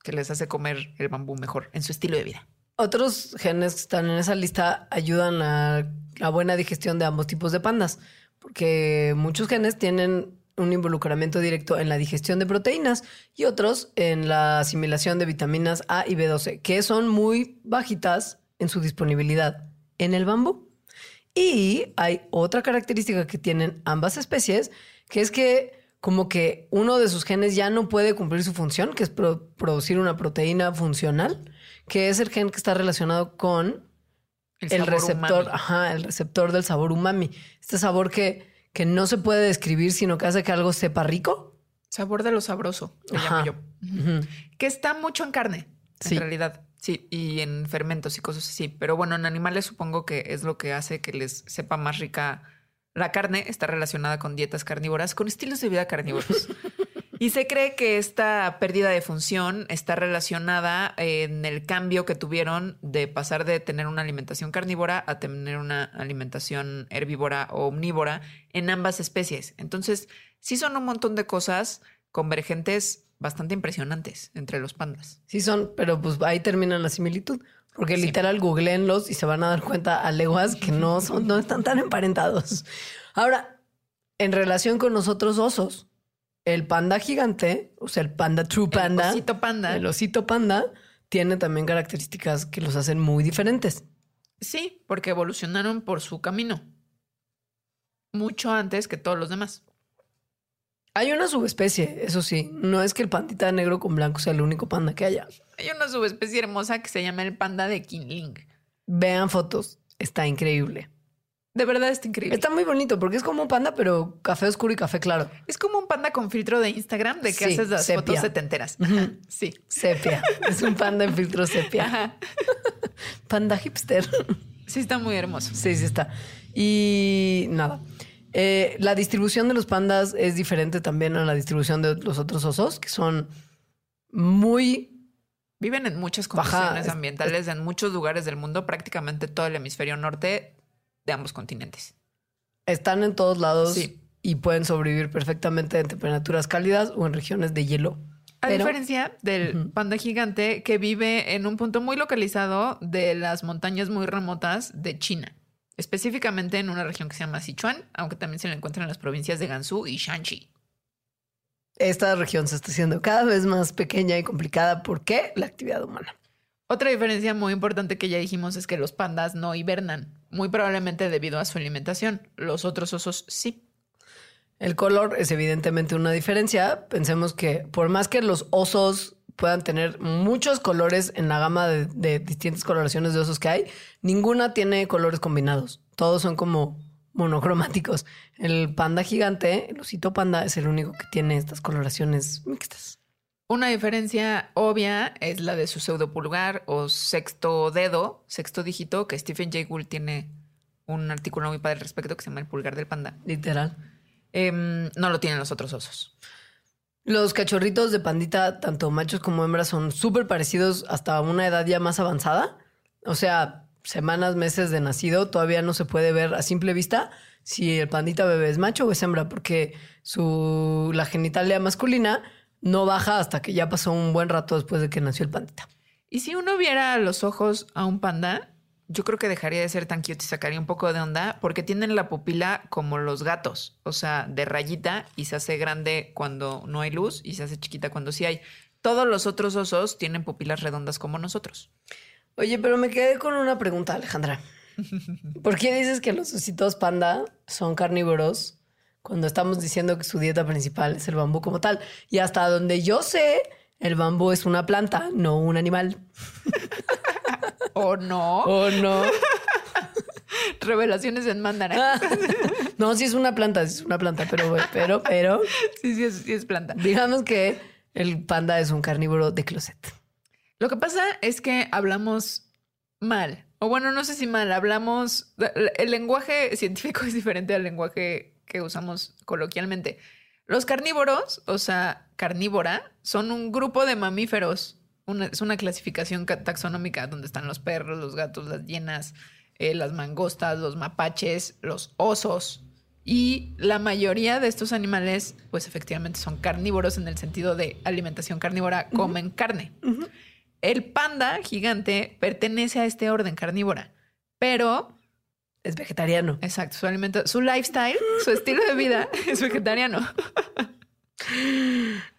que les hace comer el bambú mejor en su estilo de vida. Otros genes que están en esa lista ayudan a la buena digestión de ambos tipos de pandas, porque muchos genes tienen un involucramiento directo en la digestión de proteínas y otros en la asimilación de vitaminas A y B12, que son muy bajitas en su disponibilidad en el bambú. Y hay otra característica que tienen ambas especies, que es que como que uno de sus genes ya no puede cumplir su función, que es producir una proteína funcional, que es el gen que está relacionado con el, receptor, ajá, el receptor del sabor umami. Este sabor que que no se puede describir, sino que hace que algo sepa rico. Sabor de lo sabroso, le llamo yo. Que está mucho en carne, en realidad. Sí, y en fermentos y cosas así. Pero bueno, en animales supongo que es lo que hace que les sepa más rica. La carne está relacionada con dietas carnívoras, con estilos de vida carnívoros. *laughs* Y se cree que esta pérdida de función está relacionada en el cambio que tuvieron de pasar de tener una alimentación carnívora a tener una alimentación herbívora o omnívora en ambas especies. Entonces, sí son un montón de cosas convergentes bastante impresionantes entre los pandas. Sí son, pero pues ahí termina la similitud. Porque literal googleenlos y se van a dar cuenta a leguas que no, son, no están tan emparentados. Ahora, en relación con nosotros osos, el panda gigante, o sea, el panda true panda. El osito panda. El osito panda tiene también características que los hacen muy diferentes. Sí, porque evolucionaron por su camino. Mucho antes que todos los demás. Hay una subespecie, eso sí. No es que el pandita negro con blanco sea el único panda que haya. Hay una subespecie hermosa que se llama el panda de Kinling. Vean fotos, está increíble. De verdad está increíble. Está muy bonito porque es como un panda, pero café oscuro y café claro. Es como un panda con filtro de Instagram de que haces las fotos setenteras. Sí. Sepia. es un panda en filtro sepia. panda hipster. Sí, está muy hermoso. Sí, sí está. Y nada. Eh, la distribución de los pandas es diferente también a la distribución de los otros osos, que son muy Viven en muchas condiciones ambientales en muchos lugares del mundo, prácticamente todo el hemisferio norte de ambos continentes. Están en todos lados y pueden sobrevivir perfectamente en temperaturas cálidas o en regiones de hielo. A diferencia del panda gigante que vive en un punto muy localizado de las montañas muy remotas de China, específicamente en una región que se llama Sichuan, aunque también se le encuentra en las provincias de Gansu y Shanxi. Esta región se está haciendo cada vez más pequeña y complicada. ¿Por qué? La actividad humana. Otra diferencia muy importante que ya dijimos es que los pandas no hibernan, muy probablemente debido a su alimentación. Los otros osos sí. El color es evidentemente una diferencia. Pensemos que por más que los osos puedan tener muchos colores en la gama de, distintas coloraciones de osos que hay, ninguna tiene colores combinados. Todos son como monocromáticos. El panda gigante, el osito panda, es el único que tiene estas coloraciones mixtas. Una diferencia obvia es la de su pseudopulgar o sexto dedo, sexto dígito, que Stephen Jay Gould tiene un artículo muy padre al respecto que se llama El pulgar del panda. Literal. Em, no lo tienen los otros osos. Los cachorritos de pandita, tanto machos como hembras, son súper parecidos hasta una edad ya más avanzada. O sea, semanas, meses de nacido, todavía no se puede ver a simple vista si el pandita bebé es macho o es hembra, porque su, la genitalia masculina no baja hasta que ya pasó un buen rato después de que nació el pandita. Y si uno viera a los ojos a un panda, yo creo que dejaría de ser tan cute y sacaría un poco de onda porque tienen la pupila como los gatos, o sea, de rayita y se hace grande cuando no hay luz y se hace chiquita cuando sí hay. Todos los otros osos tienen pupilas redondas como nosotros. Oye, pero me quedé con una pregunta, Alejandra. *laughs* ¿Por qué dices que los ositos panda son carnívoros cuando estamos diciendo que su dieta principal es el bambú como tal. Y hasta donde yo sé, el bambú es una planta, no un animal. *laughs* ¿O no? ¿O no? *laughs* Revelaciones en Mandarax. no, sí es una planta, sí es una planta, pero, pero, pero, Sí, sí es, sí es planta. digamos que el panda es un carnívoro de closet. Lo que pasa es que hablamos mal. O bueno, no sé si mal, hablamos... El lenguaje científico *laughs* es diferente al lenguaje que usamos coloquialmente. Los carnívoros, o sea, carnívora, son un grupo de mamíferos. Una- es una clasificación ca- taxonómica donde están los perros, los gatos, las hienas, eh, las mangostas, los mapaches, los osos. Y la mayoría de estos animales, pues efectivamente son carnívoros en el sentido de alimentación carnívora, comen carne. El panda gigante pertenece a este orden carnívora, pero, Es vegetariano. exacto, su alimento, su lifestyle, su estilo de vida *laughs* es vegetariano.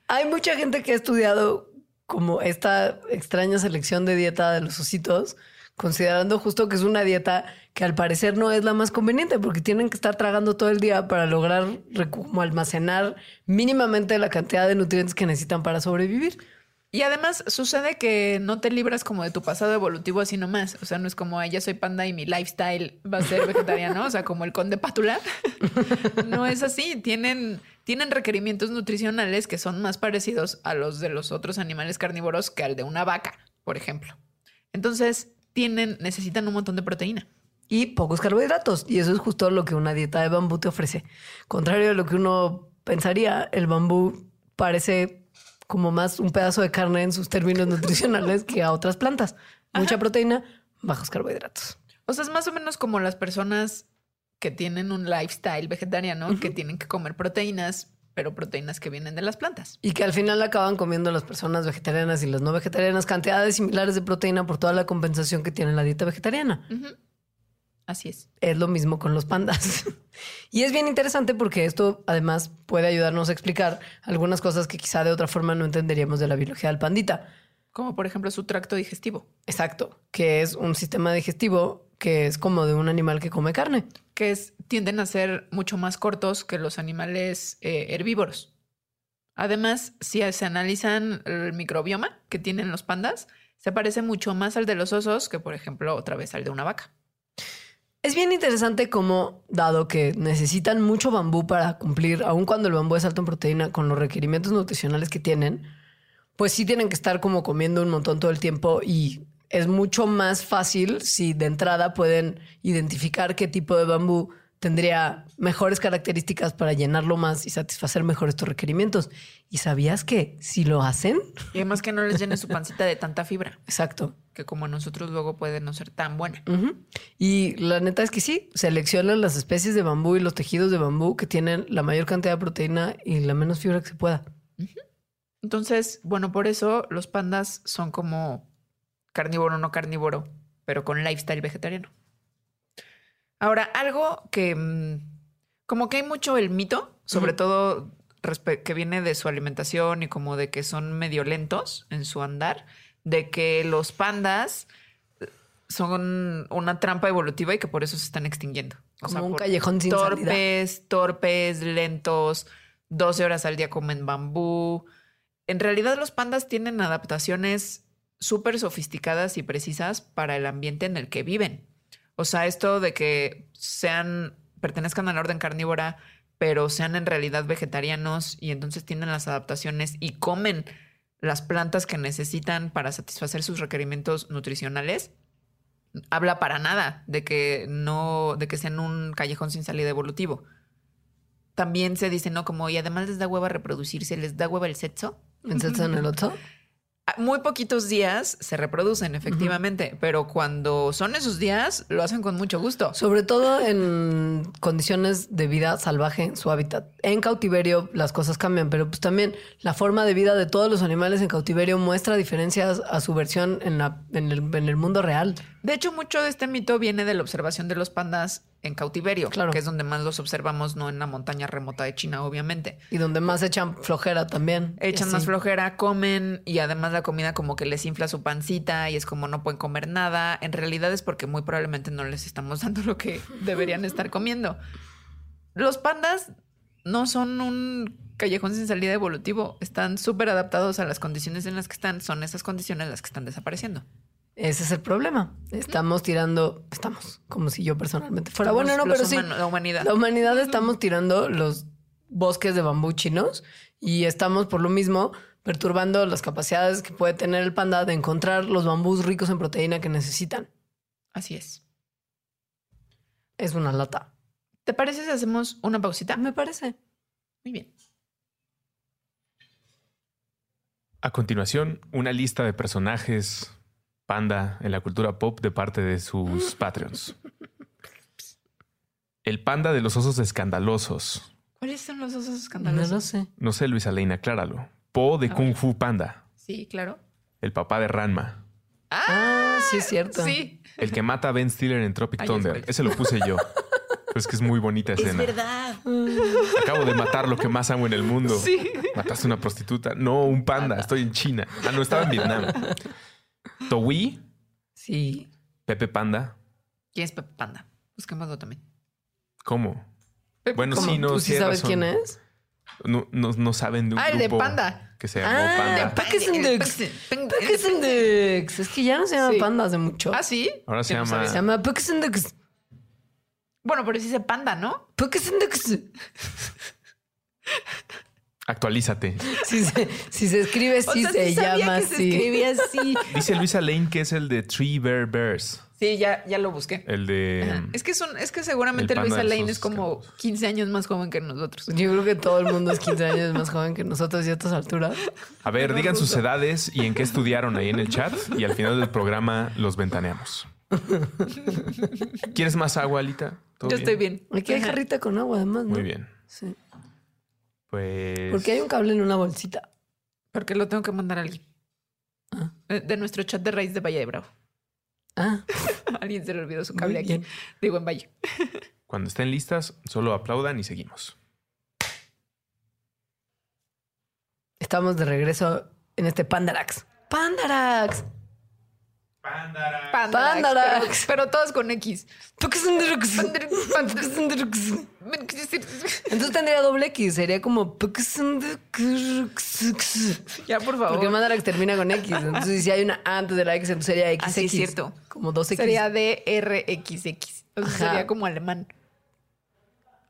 Hay mucha gente que ha estudiado como esta extraña selección de dieta de los ositos, considerando justo que es una dieta que al parecer no es la más conveniente porque tienen que estar tragando todo el día para lograr como almacenar mínimamente la cantidad de nutrientes que necesitan para sobrevivir. Y además sucede que no te libras como de tu pasado evolutivo así nomás. O sea, no es como, "Ay, ya soy panda y mi lifestyle va a ser *laughs* vegetariano. o sea, como el conde pátula. *laughs* no es así. Tienen, tienen requerimientos nutricionales que son más parecidos a los de los otros animales carnívoros que al de una vaca, por ejemplo. Entonces, tienen, necesitan un montón de proteína. y pocos carbohidratos. Y eso es justo lo que una dieta de bambú te ofrece. Contrario a lo que uno pensaría, el bambú parece como más un pedazo de carne en sus términos *laughs* nutricionales que a otras plantas. Mucha proteína, bajos carbohidratos. O sea, es más o menos como las personas que tienen un lifestyle vegetariano, que tienen que comer proteínas, pero proteínas que vienen de las plantas. Y que al final acaban comiendo las personas vegetarianas y las no vegetarianas cantidades similares de proteína por toda la compensación que tiene la dieta vegetariana. Así es. Es lo mismo con los pandas. *laughs* y es bien interesante porque esto además puede ayudarnos a explicar algunas cosas que quizá de otra forma no entenderíamos de la biología del pandita. Como por ejemplo su tracto digestivo, Exacto, que es un sistema digestivo que es como de un animal que come carne. que es, tienden a ser mucho más cortos que los animales eh, herbívoros. Además, si se analizan el microbioma que tienen los pandas, se parece mucho más al de los osos que, por ejemplo, otra vez al de una vaca. Es bien interesante cómo, dado que necesitan mucho bambú para cumplir, aun cuando el bambú es alto en proteína, con los requerimientos nutricionales que tienen, pues sí tienen que estar como comiendo un montón todo el tiempo y es mucho más fácil si de entrada pueden identificar qué tipo de bambú tendría mejores características para llenarlo más y satisfacer mejor estos requerimientos. ¿Y sabías que si lo hacen? Y además que no les llene su pancita de tanta fibra, *laughs* Exacto. que como nosotros luego puede no ser tan buena. Y la neta es que sí, seleccionan las especies de bambú y los tejidos de bambú que tienen la mayor cantidad de proteína y la menos fibra que se pueda. Entonces, bueno, por eso los pandas son como carnívoro, no carnívoro, pero con lifestyle vegetariano. Ahora, algo que mm, como que hay mucho el mito, sobre todo que viene de su alimentación y como de que son medio lentos en su andar, de que los pandas eh, son una trampa evolutiva y que por eso se están extinguiendo. O Como sea, un callejón sin salida. torpes, torpes, lentos, 12 horas al día comen bambú. En realidad los pandas tienen adaptaciones súper sofisticadas y precisas para el ambiente en el que viven. O sea, esto de que sean, pertenezcan a la orden carnívora, pero sean en realidad vegetarianos y entonces tienen las adaptaciones y comen las plantas que necesitan para satisfacer sus requerimientos nutricionales, habla para nada de que no, de que sean un callejón sin salida evolutivo. También se dice, ¿no? Como, y además les da hueva reproducirse, les da hueva el sexo. ¿En sexo en el otro? *laughs* Muy poquitos días se reproducen, efectivamente, pero cuando son esos días, lo hacen con mucho gusto. Sobre todo en condiciones de vida salvaje en su hábitat. En cautiverio las cosas cambian, pero pues también la forma de vida de todos los animales en cautiverio muestra diferencias a su versión en, la, en, el, en el mundo real. De hecho, mucho de este mito viene de la observación de los pandas en cautiverio, Claro. que es donde más los observamos, no en la montaña remota de China, obviamente. Y donde más echan flojera también. Echan más flojera, comen y además la comida como que les infla su pancita y es como no pueden comer nada. En realidad es porque muy probablemente no les estamos dando lo que *laughs* deberían estar comiendo. Los pandas no son un callejón sin salida evolutivo, están súper adaptados a las condiciones en las que están, son esas condiciones las que están desapareciendo. Ese es el problema. Estamos tirando, estamos, como si yo personalmente fuera. Somos bueno, no, pero sí. la humanidad. La humanidad estamos tirando los bosques de bambú chinos y estamos por lo mismo perturbando las capacidades que puede tener el panda de encontrar los bambús ricos en proteína que necesitan. Así es. Es una lata. ¿Te parece si hacemos una pausita? Me parece. Muy bien. A continuación, una lista de personajes panda en la cultura pop de parte de sus *gasps* Patreons. El panda de los osos escandalosos. ¿Cuáles son los osos No escandalosos? lo sé. No sé, Luisa Leina, acláralo. Po de A Kung ver. Fu Panda. Sí, claro. El papá de Ranma. Ah, sí es cierto. Sí. El que mata a Ben Stiller en Tropic Ay, Thunder. es Ese lo puse yo. Pero *laughs* es que es muy bonita escena. verdad. Acabo de matar lo que más amo en el mundo. Sí. Mataste una prostituta. No, un panda. Estoy en China. Ah, no, estaba en Vietnam. Towi, Sí. Pepe Panda. ¿Quién es Pepe Panda? Busquémoslo también. ¿Cómo? Pepe- Bueno, ¿Cómo? sí, no. ¿Tú sí sabes razón. quién es? No, no, no saben de un Ah, el de grupo Panda. que se llamó Ah, Panda. Dicks. Es que ya no se llama Sí. panda hace mucho. Ah, sí. Ahora se llama-. Se llama Dicks. Bueno, pero sí dice Panda, ¿no? Dicks. *laughs* Actualízate. Si se, si se escribe O así, sea, se sí llama que se así. escribía así. *laughs* Dice Luisa Lane que es el de Three Bear Bears. Sí, ya, ya lo busqué. El de. Ajá. Es que, es, un- es que seguramente Luisa Lane es como escándalos. 15 años más joven que nosotros. Yo creo que todo el mundo es 15 años más joven que nosotros y a estas alturas. A ver, digan sus edades y en qué estudiaron ahí en el chat. Y al final del programa los ventaneamos. *laughs* ¿Quieres más agua, Alita? ¿Todo Yo estoy bien. Aquí hay jarrita con agua, además. ¿no? Muy bien. Sí. Pues. Porque hay un cable en una bolsita. Porque lo tengo que mandar a alguien. Ah. De nuestro chat de raíz de Valle de Bravo. Ah, *laughs* Alguien se le olvidó su cable aquí. Digo, en Valle. *laughs* Cuando estén listas, solo aplaudan y seguimos. estamos de regreso en este Pandarax. ¡Pandarax! Pandarax. Pandarax. Pero, pero todos con X. Entonces tendría doble X. Sería como. Ya, por favor. Porque Mandarax termina con X. Entonces, si hay una antes de la X, entonces sería XX. Ah, sí, es cierto. Como dos X. Sería DRXX. O sea, Ajá. sería como alemán.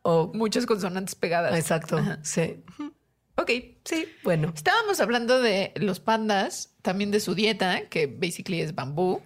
O- Muchas consonantes pegadas. exacto. Ajá. Sí. Ok. Sí, bueno. Estábamos hablando de los pandas, también de su dieta, que basically es bambú,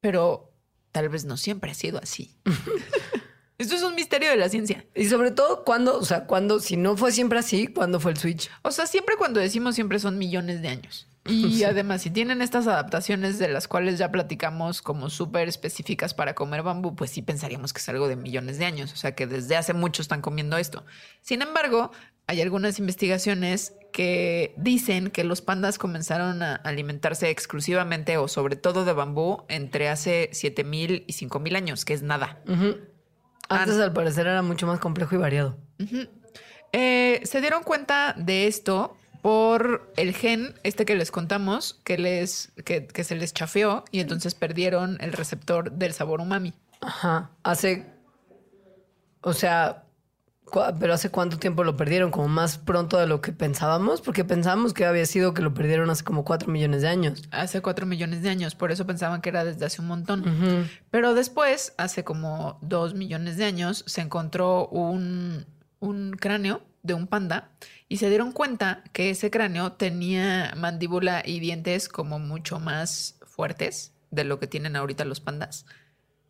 pero tal vez no siempre ha sido así. *laughs* Esto es un misterio de la ciencia. Y sobre todo, cuando, o sea, cuando, si no fue siempre así, ¿cuándo fue el switch? O sea, siempre cuando decimos siempre son millones de años. Y *laughs* además, si tienen estas adaptaciones de las cuales ya platicamos como súper específicas para comer bambú, pues sí pensaríamos que es algo de millones de años. O sea, que desde hace mucho están comiendo esto. Sin embargo, hay algunas investigaciones que dicen que los pandas comenzaron a alimentarse exclusivamente o sobre todo de bambú entre hace 7000 y 5000 años, que es nada. Antes, al parecer, era mucho más complejo y variado. Eh, se dieron cuenta de esto por el gen, este que les contamos, que, les, que, que se les chafeó y entonces perdieron el receptor del sabor umami. Ajá. Hace. O sea. Pero hace cuánto tiempo lo perdieron, como más pronto de lo que pensábamos, porque pensábamos que había sido que lo perdieron hace como cuatro millones de años. Hace cuatro millones de años, por eso pensaban que era desde hace un montón. Pero después, hace como dos millones de años, se encontró un, un cráneo de un panda y se dieron cuenta que ese cráneo tenía mandíbula y dientes como mucho más fuertes de lo que tienen ahorita los pandas.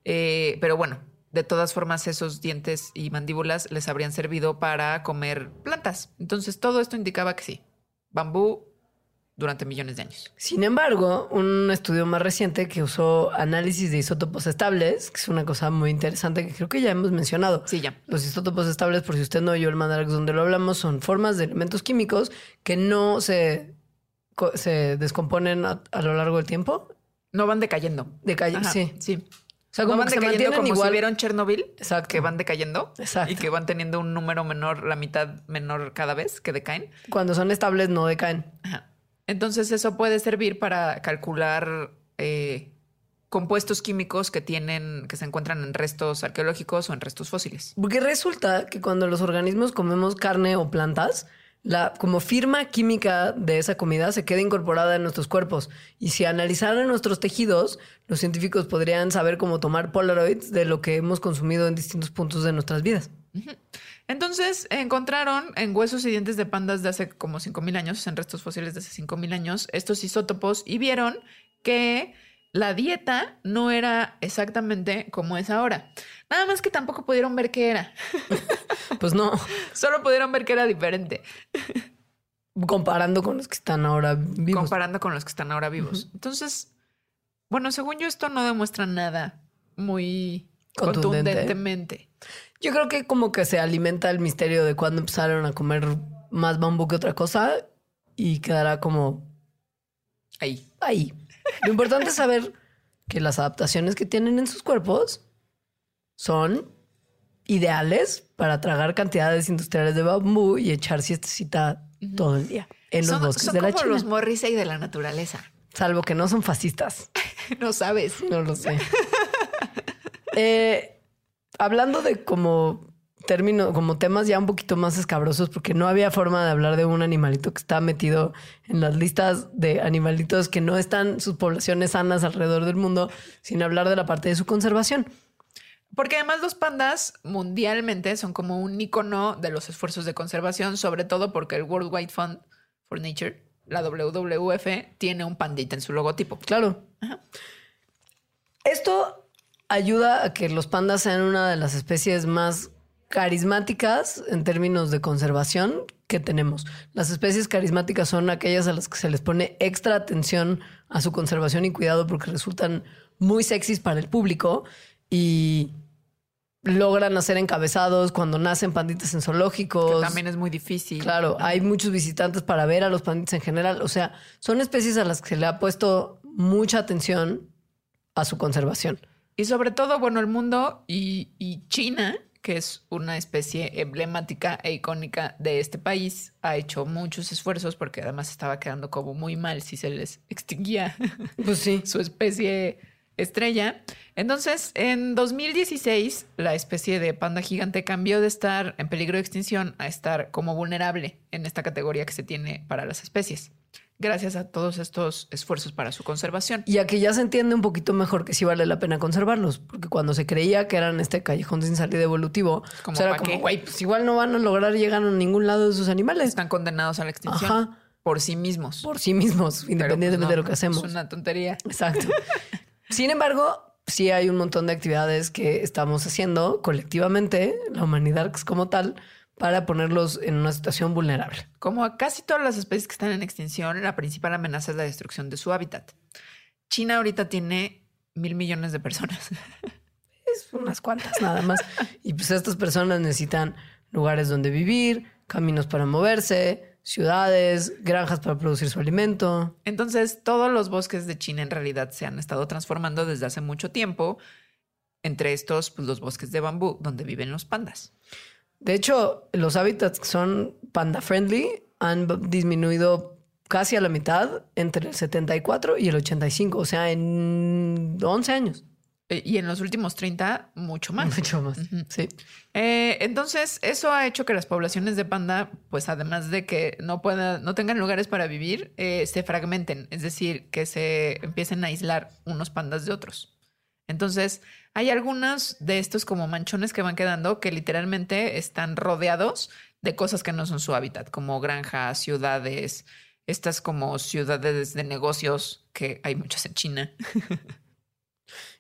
Eh, pero bueno, de todas formas, esos dientes y mandíbulas les habrían servido para comer plantas. Entonces, todo esto indicaba que sí, bambú durante millones de años. Sin embargo, un estudio más reciente que usó análisis de isótopos estables, que es una cosa muy interesante que creo que ya hemos mencionado. Sí, ya. Los isótopos estables, por si usted no oyó el Mandarax donde lo hablamos, son formas de elementos químicos que no se, se descomponen a, a lo largo del tiempo. No van decayendo. Decaye, Ajá, sí. sí. O sea, no como van que se mantienen como igual. si vieron Chernobyl, Exacto. que van decayendo Exacto. y que van teniendo un número menor, la mitad menor cada vez que decaen. Cuando son estables no decaen. Ajá. Entonces eso puede servir para calcular eh, compuestos químicos que tienen, que se encuentran en restos arqueológicos o en restos fósiles. Porque resulta que cuando los organismos comemos carne o plantas, la como firma química de esa comida se queda incorporada en nuestros cuerpos. Y si analizaran nuestros tejidos, los científicos podrían saber cómo tomar Polaroids de lo que hemos consumido en distintos puntos de nuestras vidas. Entonces encontraron en huesos y dientes de pandas de hace como 5.000 años, en restos fósiles de hace 5.000 años, estos isótopos y vieron que la dieta no era exactamente como es ahora. Nada más que tampoco pudieron ver qué era. *laughs* Pues no, Solo pudieron ver que era diferente, comparando con los que están ahora vivos. comparando con los que están ahora vivos. Entonces, bueno, según yo, esto no demuestra nada muy Contundente. contundentemente. Yo creo que como que se alimenta el misterio de cuándo empezaron a comer más bambú que otra cosa y quedará como Ahí. ahí. Lo importante es saber que las adaptaciones que tienen en sus cuerpos son ideales para tragar cantidades industriales de bambú y echar siestecita todo el día en los son bosques son de la como China. los Morrissey de la naturaleza. Salvo que no son fascistas. *laughs* No sabes. No lo sé. Eh, hablando de como término, como temas ya un poquito más escabrosos, porque no había forma de hablar de un animalito que está metido en las listas de animalitos que no están sus poblaciones sanas alrededor del mundo, sin hablar de la parte de su conservación. Porque además los pandas mundialmente son como un icono de los esfuerzos de conservación, sobre todo porque el World Wide Fund for Nature, la WWF, tiene un pandita en su logotipo. Claro. Esto ayuda a que los pandas sean una de las especies más carismáticas en términos de conservación que tenemos. Las especies carismáticas son aquellas a las que se les pone extra atención a su conservación y cuidado porque resultan muy sexys para el público y logran hacer encabezados cuando nacen panditas en zoológicos. Que también es muy difícil. Claro, hay muchos visitantes para ver a los panditas en general. O sea, son especies a las que se le ha puesto mucha atención a su conservación. Y sobre todo, bueno, el mundo y, y China, que es una especie emblemática e icónica de este país, ha hecho muchos esfuerzos porque además estaba quedando como muy mal si se les extinguía *laughs* Pues sí. su especie estrella. Entonces, en 2016, la especie de panda gigante cambió de estar en peligro de extinción a estar como vulnerable en esta categoría que se tiene para las especies, gracias a todos estos esfuerzos para su conservación. Y aquí ya se entiende un poquito mejor que sí vale la pena conservarlos, porque cuando se creía que eran este callejón sin salida evolutivo, Como, pues era ¿pa' como, güey, pues igual no van a lograr llegar a ningún lado de sus animales Están condenados a la extinción Ajá. por sí mismos. por sí mismos, independientemente pues, no, de lo que hacemos. Es una tontería. Exacto. *laughs* Sin embargo, sí hay un montón de actividades que estamos haciendo colectivamente, la humanidad como tal, para ponerlos en una situación vulnerable. Como a casi todas las especies que están en extinción, la principal amenaza es la destrucción de su hábitat. China ahorita tiene mil millones de personas. *laughs* Es unas cuantas nada más. Y pues estas personas necesitan lugares donde vivir, caminos para moverse, ciudades, granjas para producir su alimento. Entonces, todos los bosques de China en realidad se han estado transformando desde hace mucho tiempo. Entre estos, pues, los bosques de bambú, donde viven los pandas. De hecho, los hábitats que son panda friendly han disminuido casi a la mitad entre el 74 y el 85, o sea, en 11 años. Eh, Y en los últimos 30, mucho más. Mucho más. Sí. Eh, entonces, eso ha hecho que las poblaciones de panda, pues además de que no puedan, no tengan lugares para vivir, eh, se fragmenten, es decir, que se empiecen a aislar unos pandas de otros. Entonces, hay algunos de estos como manchones que van quedando que literalmente están rodeados de cosas que no son su hábitat, como granjas, ciudades, estas como ciudades de negocios, que hay muchas en China. *laughs*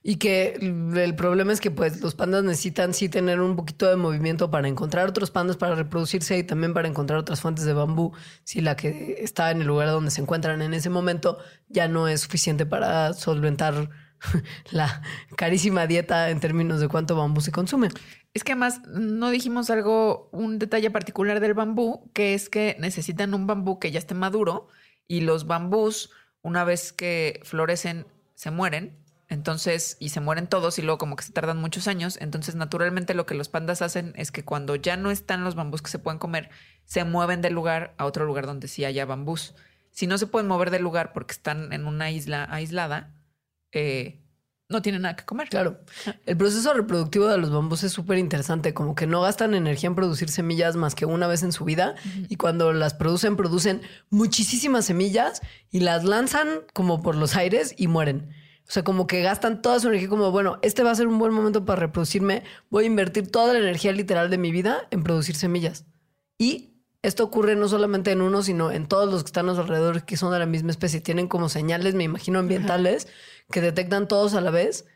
Y que el problema es que pues los pandas necesitan sí tener un poquito de movimiento para encontrar otros pandas para reproducirse y también para encontrar otras fuentes de bambú si la que está en el lugar donde se encuentran en ese momento ya no es suficiente para solventar *laughs* la carísima dieta en términos de cuánto bambú se consume. Es que además no dijimos algo, un detalle particular del bambú, que es que necesitan un bambú que ya esté maduro y los bambús, una vez que florecen, se mueren. Entonces, y se mueren todos y luego como que se tardan muchos años. Entonces, naturalmente lo que los pandas hacen es que cuando ya no están los bambús que se pueden comer, se mueven del lugar a otro lugar donde sí haya bambús. Si no se pueden mover del lugar porque están en una isla aislada, eh, no tienen nada que comer. Claro. El proceso reproductivo de los bambús es súper interesante, como que no gastan energía en producir semillas más que una vez en su vida y cuando las producen, producen muchísimas semillas y las lanzan como por los aires y mueren. O sea, como que gastan toda su energía como, bueno, este va a ser un buen momento para reproducirme, voy a invertir toda la energía literal de mi vida en producir semillas. Y esto ocurre no solamente en uno, sino en todos los que están a su alrededor que son de la misma especie. Tienen como señales, me imagino, ambientales que detectan todos a la vez.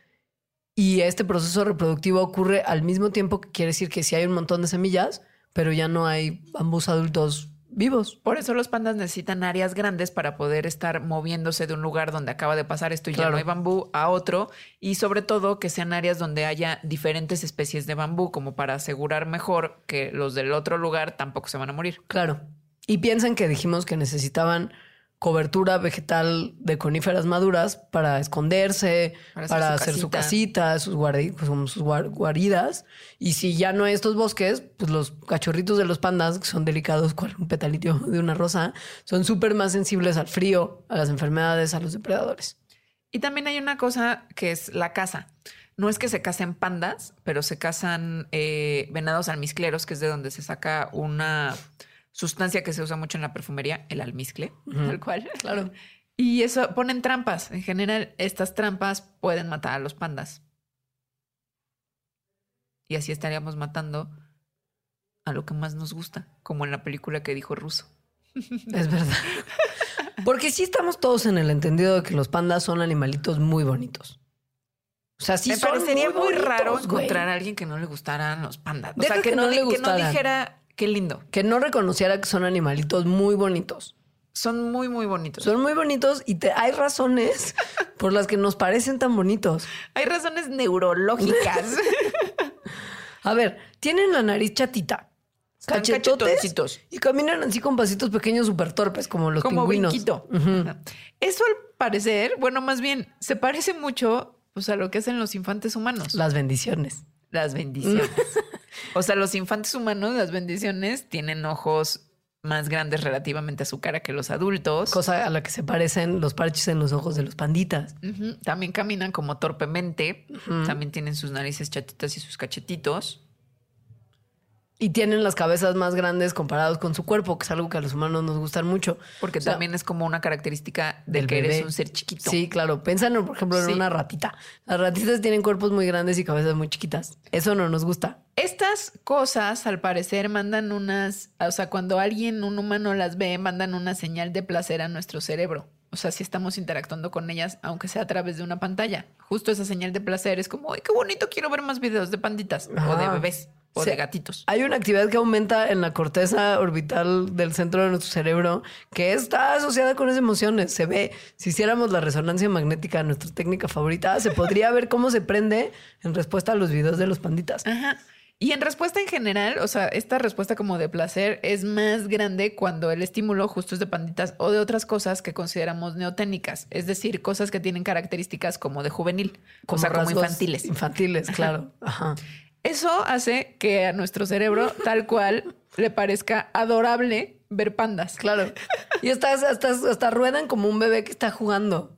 Y este proceso reproductivo ocurre al mismo tiempo que quiere decir que sí hay un montón de semillas, pero ya no hay bambús adultos vivos. Por eso los pandas necesitan áreas grandes para poder estar moviéndose de un lugar donde acaba de pasar esto y ya no hay bambú a otro. Y sobre todo que sean áreas donde haya diferentes especies de bambú, como para asegurar mejor que los del otro lugar tampoco se van a morir. Claro. Y piensan que dijimos que necesitaban cobertura vegetal de coníferas maduras para esconderse, Para para hacer hacer, su casita. sus, guardi- pues, sus guar- guaridas. Y si ya no hay estos bosques, pues los cachorritos de los pandas, que son delicados cual un petalito de una rosa, son súper más sensibles al frío, a las enfermedades, a los depredadores. Y también hay una cosa que es la caza. No es que se casen pandas, pero se cazan eh, venados almizcleros, que es de donde se saca una sustancia que se usa mucho en la perfumería, el almizcle, tal cual. *laughs* Claro. Y eso ponen trampas. En general, estas trampas pueden matar a los pandas. Y así estaríamos matando a lo que más nos gusta, como en la película que dijo Russo. *laughs* Es verdad. Porque sí estamos todos en el entendido de que los pandas son animalitos muy bonitos. O sea, sí Me son parecería muy, bonitos, raro encontrar a alguien que no le gustaran los pandas. O Deja sea, que, que no, no le que no dijera qué lindo. que no reconociera que son animalitos muy bonitos. Son muy, muy bonitos. Son muy bonitos y te, hay razones *laughs* por las que nos parecen tan bonitos. Hay razones neurológicas. *laughs* A ver, tienen la nariz chatita, Están cachetotes y caminan así con pasitos pequeños súper torpes como los como pingüinos. Eso al parecer, bueno, más bien, se parece mucho pues, a lo que hacen los infantes humanos. Las bendiciones. Las bendiciones. *laughs* o sea, los infantes humanos, las bendiciones, tienen ojos más grandes relativamente a su cara que los adultos. Cosa a la que se parecen los parches en los ojos de los panditas. También caminan como torpemente. También tienen sus narices chatitas y sus cachetitos. Y tienen las cabezas más grandes comparados con su cuerpo, que es algo que a los humanos nos gustan mucho. Porque O sea, también es como una característica de del que eres un ser chiquito. Sí, claro. Piensan, por ejemplo, en Sí. una ratita. Las ratitas tienen cuerpos muy grandes y cabezas muy chiquitas. Eso no nos gusta. Estas cosas, al parecer, mandan unas, o sea, cuando alguien, un humano las ve, mandan una señal de placer a nuestro cerebro. O sea, si estamos interactuando con ellas, aunque sea a través de una pantalla. Justo esa señal de placer es como, ay, qué bonito, quiero ver más videos de panditas o de bebés o Sí. de gatitos. Hay una actividad que aumenta en la corteza orbital del centro de nuestro cerebro que está asociada con esas emociones. Se ve, si hiciéramos la resonancia magnética, nuestra técnica favorita, se podría ver cómo se prende en respuesta a los videos de los panditas. Ajá. Y en respuesta en general, o sea, esta respuesta como de placer es más grande cuando el estímulo justo es de panditas o de otras cosas que consideramos neoténicas, es decir, cosas que tienen características como de juvenil, o sea, como rasgos infantiles. Infantiles, claro. Ajá. Eso hace que a nuestro cerebro, tal cual, le parezca adorable ver pandas. Claro. Y estas hasta, hasta ruedan como un bebé que está jugando.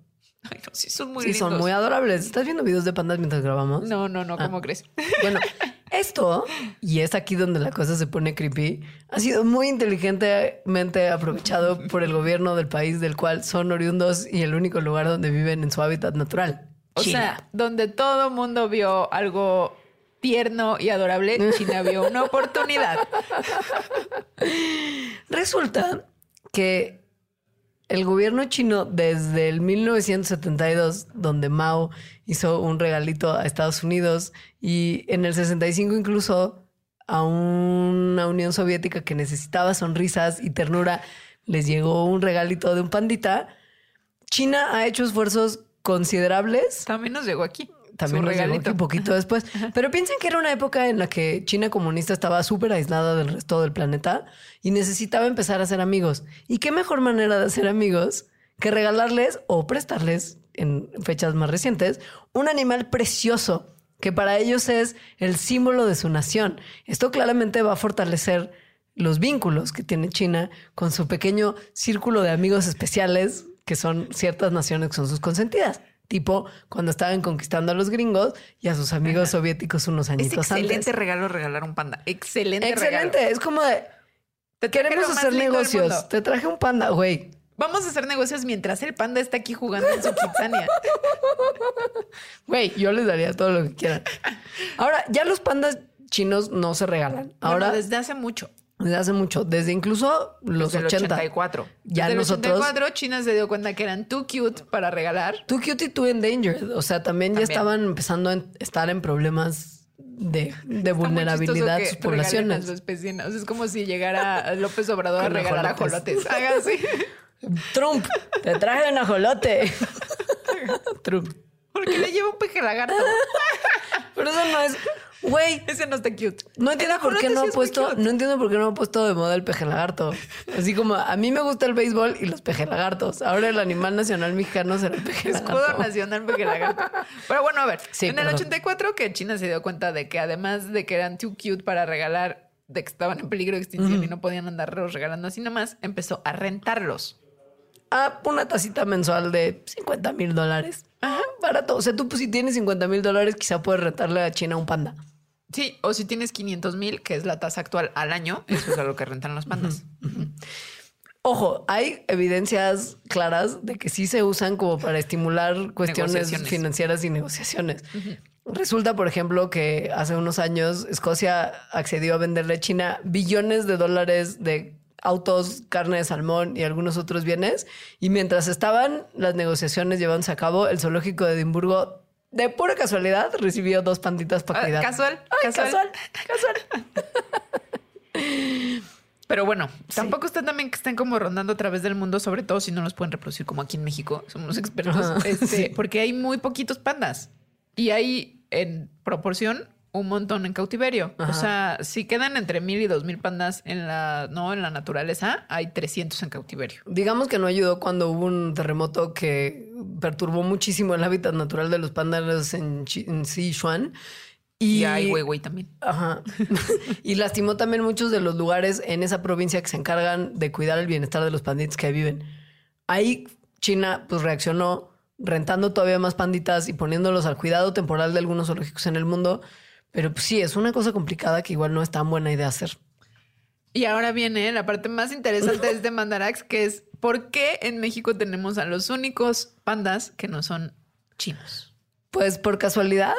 Ay, no, sí, son muy Sí, lindos. son muy adorables. ¿Estás viendo videos de pandas mientras grabamos? No, no, no, Ah. ¿cómo crees? Bueno, esto, y es aquí donde la cosa se pone creepy, ha sido muy inteligentemente aprovechado por el gobierno del país del cual son oriundos y el único lugar donde viven en su hábitat natural. O China. sea, donde todo mundo vio algo tierno y adorable, China vio una oportunidad. Resulta que el gobierno chino desde el 1972, donde Mao hizo un regalito a Estados Unidos y en el 65 incluso a una Unión Soviética que necesitaba sonrisas y ternura, les llegó un regalito de un pandita. China ha hecho esfuerzos considerables También nos llegó aquí. También nos llegó un poquito después. Pero piensen que era una época en la que China comunista estaba súper aislada del resto del planeta y necesitaba empezar a hacer amigos. ¿Y qué mejor manera de hacer amigos que regalarles o prestarles en fechas más recientes un animal precioso que para ellos es el símbolo de su nación? Esto claramente va a fortalecer los vínculos que tiene China con su pequeño círculo de amigos especiales que son ciertas naciones que son sus consentidas. Tipo cuando estaban conquistando a los gringos y a sus amigos soviéticos unos Es añitos excelente antes. regalo regalar un panda. Excelente, Excelente. regalo. Es como de. Te Queremos hacer negocios. Te traje un panda, güey. Vamos a hacer negocios mientras el panda está aquí jugando en su Kitsania. *laughs* Güey, yo les daría todo lo que quieran. Ahora, ya los pandas chinos no se regalan. Ahora, Ahora, desde hace mucho. Desde hace mucho, desde incluso los Desde el 80. 84. Ya Desde nosotros- el 84, China se dio cuenta que eran too cute para regalar. Too cute y too endangered. O sea, también, ya estaban empezando a estar en problemas de, de vulnerabilidad sus poblaciones. vecinos. Es como si llegara López Obrador a regalar ajolotes. *laughs* así. Trump, te traje un ajolote. *laughs* Trump. Porque le lleva un peje lagarto. *laughs* Pero eso no es. Güey, Ese no está cute. no entiendo por qué no ha puesto, no entiendo por qué no ha puesto de moda el peje lagarto. Así como a mí me gusta el béisbol y los peje lagartos. Ahora el animal nacional mexicano será el peje Escudo nacional peje lagarto. Pero bueno, a ver. Sí, en perdón. el 84 que China se dio cuenta de que además de que eran too cute para regalar, de que estaban en peligro de extinción y no podían andarlos regalando así nomás, empezó a rentarlos. Ah, una tacita mensual de 50 mil dólares. Ajá, barato. O sea, tú pues, si tienes 50 mil dólares, quizá puedes rentarle a China un panda. Sí, o si tienes 500 mil, que es la tasa actual al año, eso es a lo que rentan los pandas. Ojo, hay evidencias claras de que sí se usan como para estimular cuestiones financieras y negociaciones. Resulta, por ejemplo, que hace unos años Escocia accedió a venderle a China billones de dólares de autos, carne de salmón y algunos otros bienes. Y mientras estaban las negociaciones llevándose a cabo, el zoológico de Edimburgo, de pura casualidad, recibió dos panditas para Ah, cuidar. casual, Ay, casual. casual, casual. *laughs* Pero bueno, tampoco está también que estén como rondando a través del mundo, sobre todo si no los pueden reproducir como aquí en México, somos expertos, Ajá, este, sí. porque hay muy poquitos pandas y hay en proporción un montón en cautiverio. Ajá. O sea, si quedan entre mil y dos mil pandas en la, no, en la naturaleza, hay 300 en cautiverio. Digamos que no ayudó cuando hubo un terremoto que perturbó muchísimo el hábitat natural de los pandas en, en Sichuan. Y, Y hay güey también. Ajá. *laughs* y lastimó también muchos de los lugares en esa provincia que se encargan de cuidar el bienestar de los panditas que ahí viven. Ahí China pues reaccionó rentando todavía más panditas y poniéndolos al cuidado temporal de algunos zoológicos en el mundo. Pero pues sí, es una cosa complicada que igual no es tan buena idea hacer. Y ahora viene la parte más interesante *laughs* de este Mandarax, que es ¿por qué en México tenemos a los únicos pandas que no son chinos? Pues por casualidad,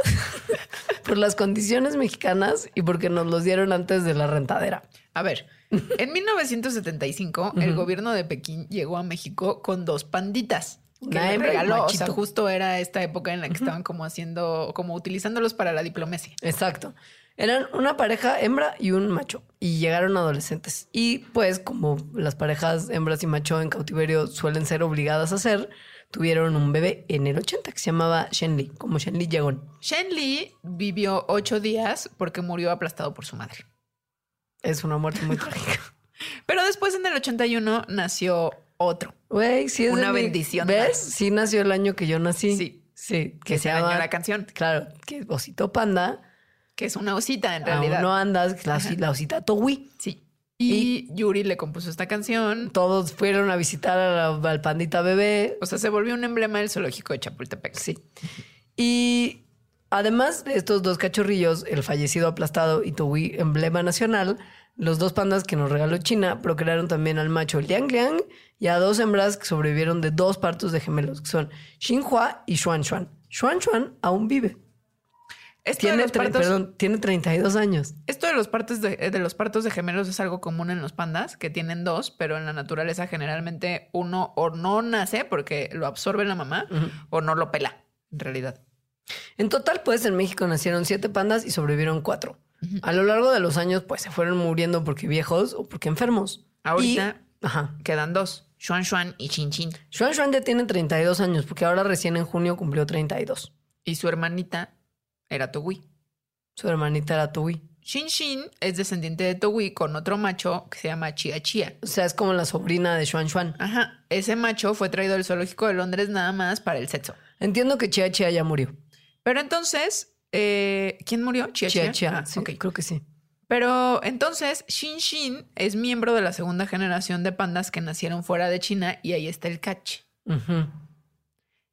*laughs* por las condiciones mexicanas y porque nos los dieron antes de la rentadera. A ver, en *laughs* 1975 el gobierno de Pekín llegó a México con dos panditas. Que un regaló, o sea, justo era esta época en la que estaban como haciendo, como utilizándolos para la diplomacia. Exacto. Eran una pareja hembra y un macho y llegaron adolescentes. Y pues como las parejas hembras y macho en cautiverio suelen ser obligadas a hacer, tuvieron un bebé en el 80 que se llamaba Shenli, como Shenli Yegon. Shen Li vivió ocho días porque murió aplastado por su madre. Es una muerte muy trágica. *laughs* Pero después en el 81 nació otro. Güey, sí es Una mi- bendición. ¿Ves? Sí nació el año que yo nací. Sí. Sí, que Que se llama la canción, Claro, que es Osito Panda. que es una osita en realidad. no andas, la, la osita Towi. Sí. Y, Yuri le compuso esta canción. Todos fueron a visitar a la- al pandita bebé. O sea, se volvió un emblema del zoológico de Chapultepec. Sí. Y además de estos dos cachorrillos, el fallecido aplastado y Towi, emblema nacional, los dos pandas que nos regaló China procrearon también al macho Liang Liang y a dos hembras que sobrevivieron de dos partos de gemelos, que son Xinhua y Xuan Xuan. Xuan Xuan aún vive. Esto, de Tiene, los tre- partos, perdón, tiene 32 años. esto de los partos de, de los partos de gemelos es algo común en los pandas, que tienen dos, pero en la naturaleza generalmente uno o no nace porque lo absorbe la mamá o no lo pela, en realidad. En total, pues en México nacieron siete pandas y sobrevivieron cuatro. A lo largo de los años, pues se fueron muriendo porque viejos o porque enfermos. Ahorita Y- ajá. quedan dos, Xuan Xuan y Chin Chin. Xuan Xuan ya tiene 32 años porque ahora recién en junio cumplió 32. Y su hermanita era Togui. Su hermanita era Tui. Shin Shin es descendiente de Togui con otro macho que se llama Chia Chia. O sea, es como la sobrina de Xuan Xuan. Ajá, ese macho fue traído del zoológico de Londres nada más para el sexo. Entiendo que Chia Chia ya murió. Pero entonces, eh, ¿quién murió? Chia Chia. Chia Chia, Ah, sí, creo que sí. Pero entonces, Shin Shin es miembro de la segunda generación de pandas que nacieron fuera de China y ahí está el catch.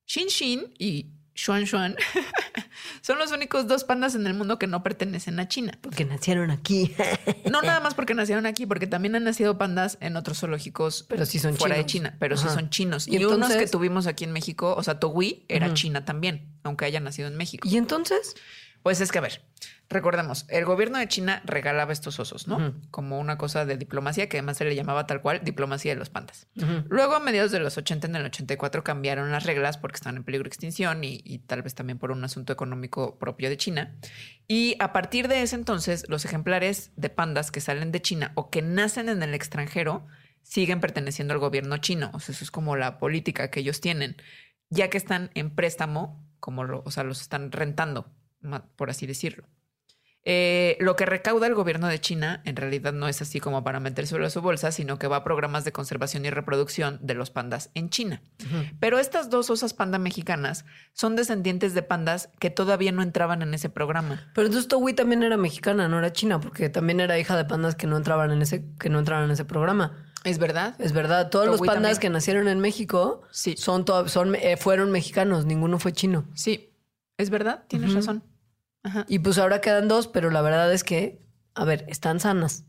Xin Xin y Xuan Xuan *laughs* son los únicos dos pandas en el mundo que no pertenecen a China. Porque nacieron aquí. *laughs* No nada más porque nacieron aquí, porque también han nacido pandas en otros zoológicos Pero sí son fuera de chinos. China, pero sí son chinos. Y Y, unos que tuvimos aquí en México, o sea, Togui era. China también, aunque haya nacido en México. ¿Y entonces? Pues es que, a ver, recordemos, el gobierno de China regalaba estos osos, ¿no? Como una cosa de diplomacia que además se le llamaba tal cual diplomacia de los pandas. Luego, a mediados de los 80, en el 84, cambiaron las reglas porque estaban en peligro de extinción y, y tal vez también por un asunto económico propio de China. Y a partir de ese entonces, los ejemplares de pandas que salen de China o que nacen en el extranjero siguen perteneciendo al gobierno chino. O sea, eso es como la política que ellos tienen, ya que están en préstamo, como lo, o sea, los están rentando, por así decirlo. Eh, lo que recauda el gobierno de China en realidad no es así como para metérselo a su bolsa, sino que va a programas de conservación y reproducción de los pandas en China. Pero estas dos osas panda mexicanas son descendientes de pandas que todavía no entraban en ese programa. Pero entonces Togui también era mexicana, no era china, porque también era hija de pandas que no entraban en ese, que no entraban en ese programa. ¿Es verdad? Es verdad, todos los pandas también. que nacieron en México Sí. son, son eh, fueron mexicanos, ninguno fue chino. Sí, es verdad, tienes razón. Ajá. Y pues ahora quedan dos, pero la verdad es que, a ver, están sanas.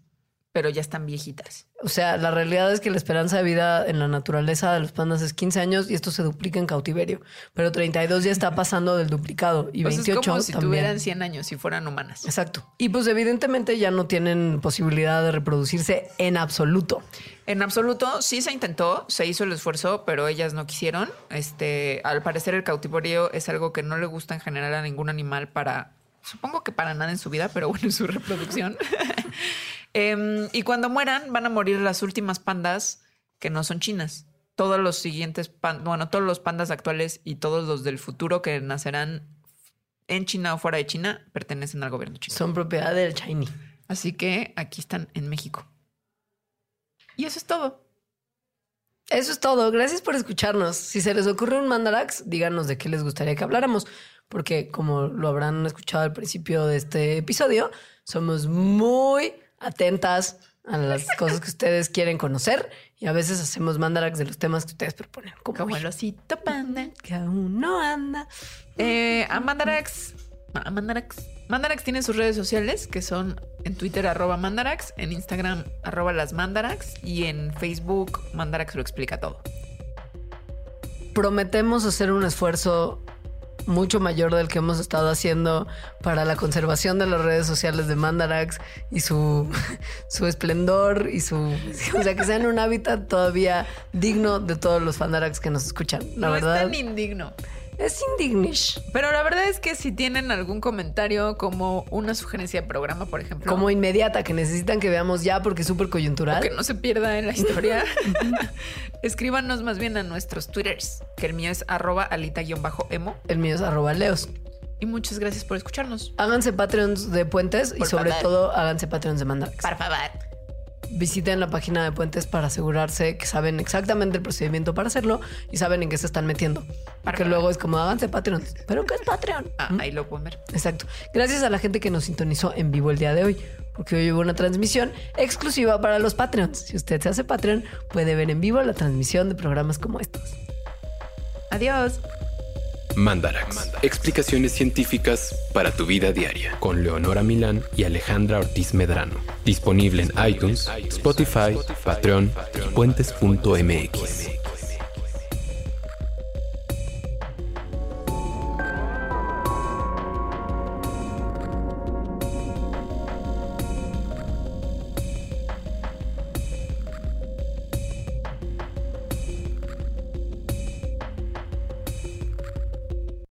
Pero ya están viejitas. O sea, la realidad es que la esperanza de vida en la naturaleza de los pandas es 15 años y esto se duplica en cautiverio. Pero 32 ya está pasando del duplicado y Pues 28 es como si también. tuvieran 100 años, si fueran humanas. Exacto. Y pues evidentemente ya no tienen posibilidad de reproducirse en absoluto. En absoluto, sí se intentó, se hizo el esfuerzo, pero ellas no quisieron. Este, al parecer el cautiverio es algo que no le gusta en general a ningún animal para, supongo que para nada en su vida, pero bueno, en su *laughs* reproducción. *laughs* Em, y cuando mueran, van a morir las últimas pandas que no son chinas. Todos los siguientes pan, bueno, todos los pandas actuales y todos los del futuro que nacerán en China o fuera de China pertenecen al gobierno chino. Son propiedad del Shiny. Así que aquí están en México. Y eso es todo. Eso es todo. Gracias por escucharnos. Si se les ocurre un Mandarax, díganos de qué les gustaría que habláramos. Porque como lo habrán escuchado al principio de este episodio, somos muy atentas a las *laughs* cosas que ustedes quieren conocer y a veces hacemos Mandarax de los temas que ustedes proponen. Como, Como el osito panda. que aún no anda. Eh, a Mandarax. a Mandarax. Mandarax tiene sus redes sociales que son en Twitter arroba Mandarax, en Instagram arroba las Mandarax y en Facebook Mandarax lo explica todo. prometemos hacer un esfuerzo mucho mayor del que hemos estado haciendo para la conservación de las redes sociales de Mandarax y su, *laughs* su esplendor y su... O sea, que sean un hábitat todavía digno de todos los Mandarax que nos escuchan. La no verdad, es tan indigno. Es indignish. Pero la verdad es que si tienen algún comentario como una sugerencia de programa, por ejemplo. Como inmediata, que necesitan que veamos ya porque es súper coyuntural. que no se pierda en la historia, *laughs* escríbanos más bien a nuestros twitters, que el mío es arroba alita-emo. El mío es arroba leos. Y muchas gracias por escucharnos. Háganse Patreons de Puentes y sobre favor. todo háganse Patreons de Mandarax. Por favor. Visiten la página de Puentes para asegurarse que saben exactamente el procedimiento para hacerlo y saben en qué se están metiendo. Porque luego es como háganse Patreon. ¿Pero qué es Patreon? Ah, ahí lo pueden ver. Exacto. Gracias a la gente que nos sintonizó en vivo el día de hoy. Porque hoy hubo una transmisión exclusiva para los Patreons. Si usted se hace Patreon, puede ver en vivo la transmisión de programas como estos. Adiós. Mandarax. Explicaciones científicas para tu vida diaria. Con Leonora Milán y Alejandra Ortiz Medrano. Disponible en iTunes, Spotify, Patreon y puentes.mx.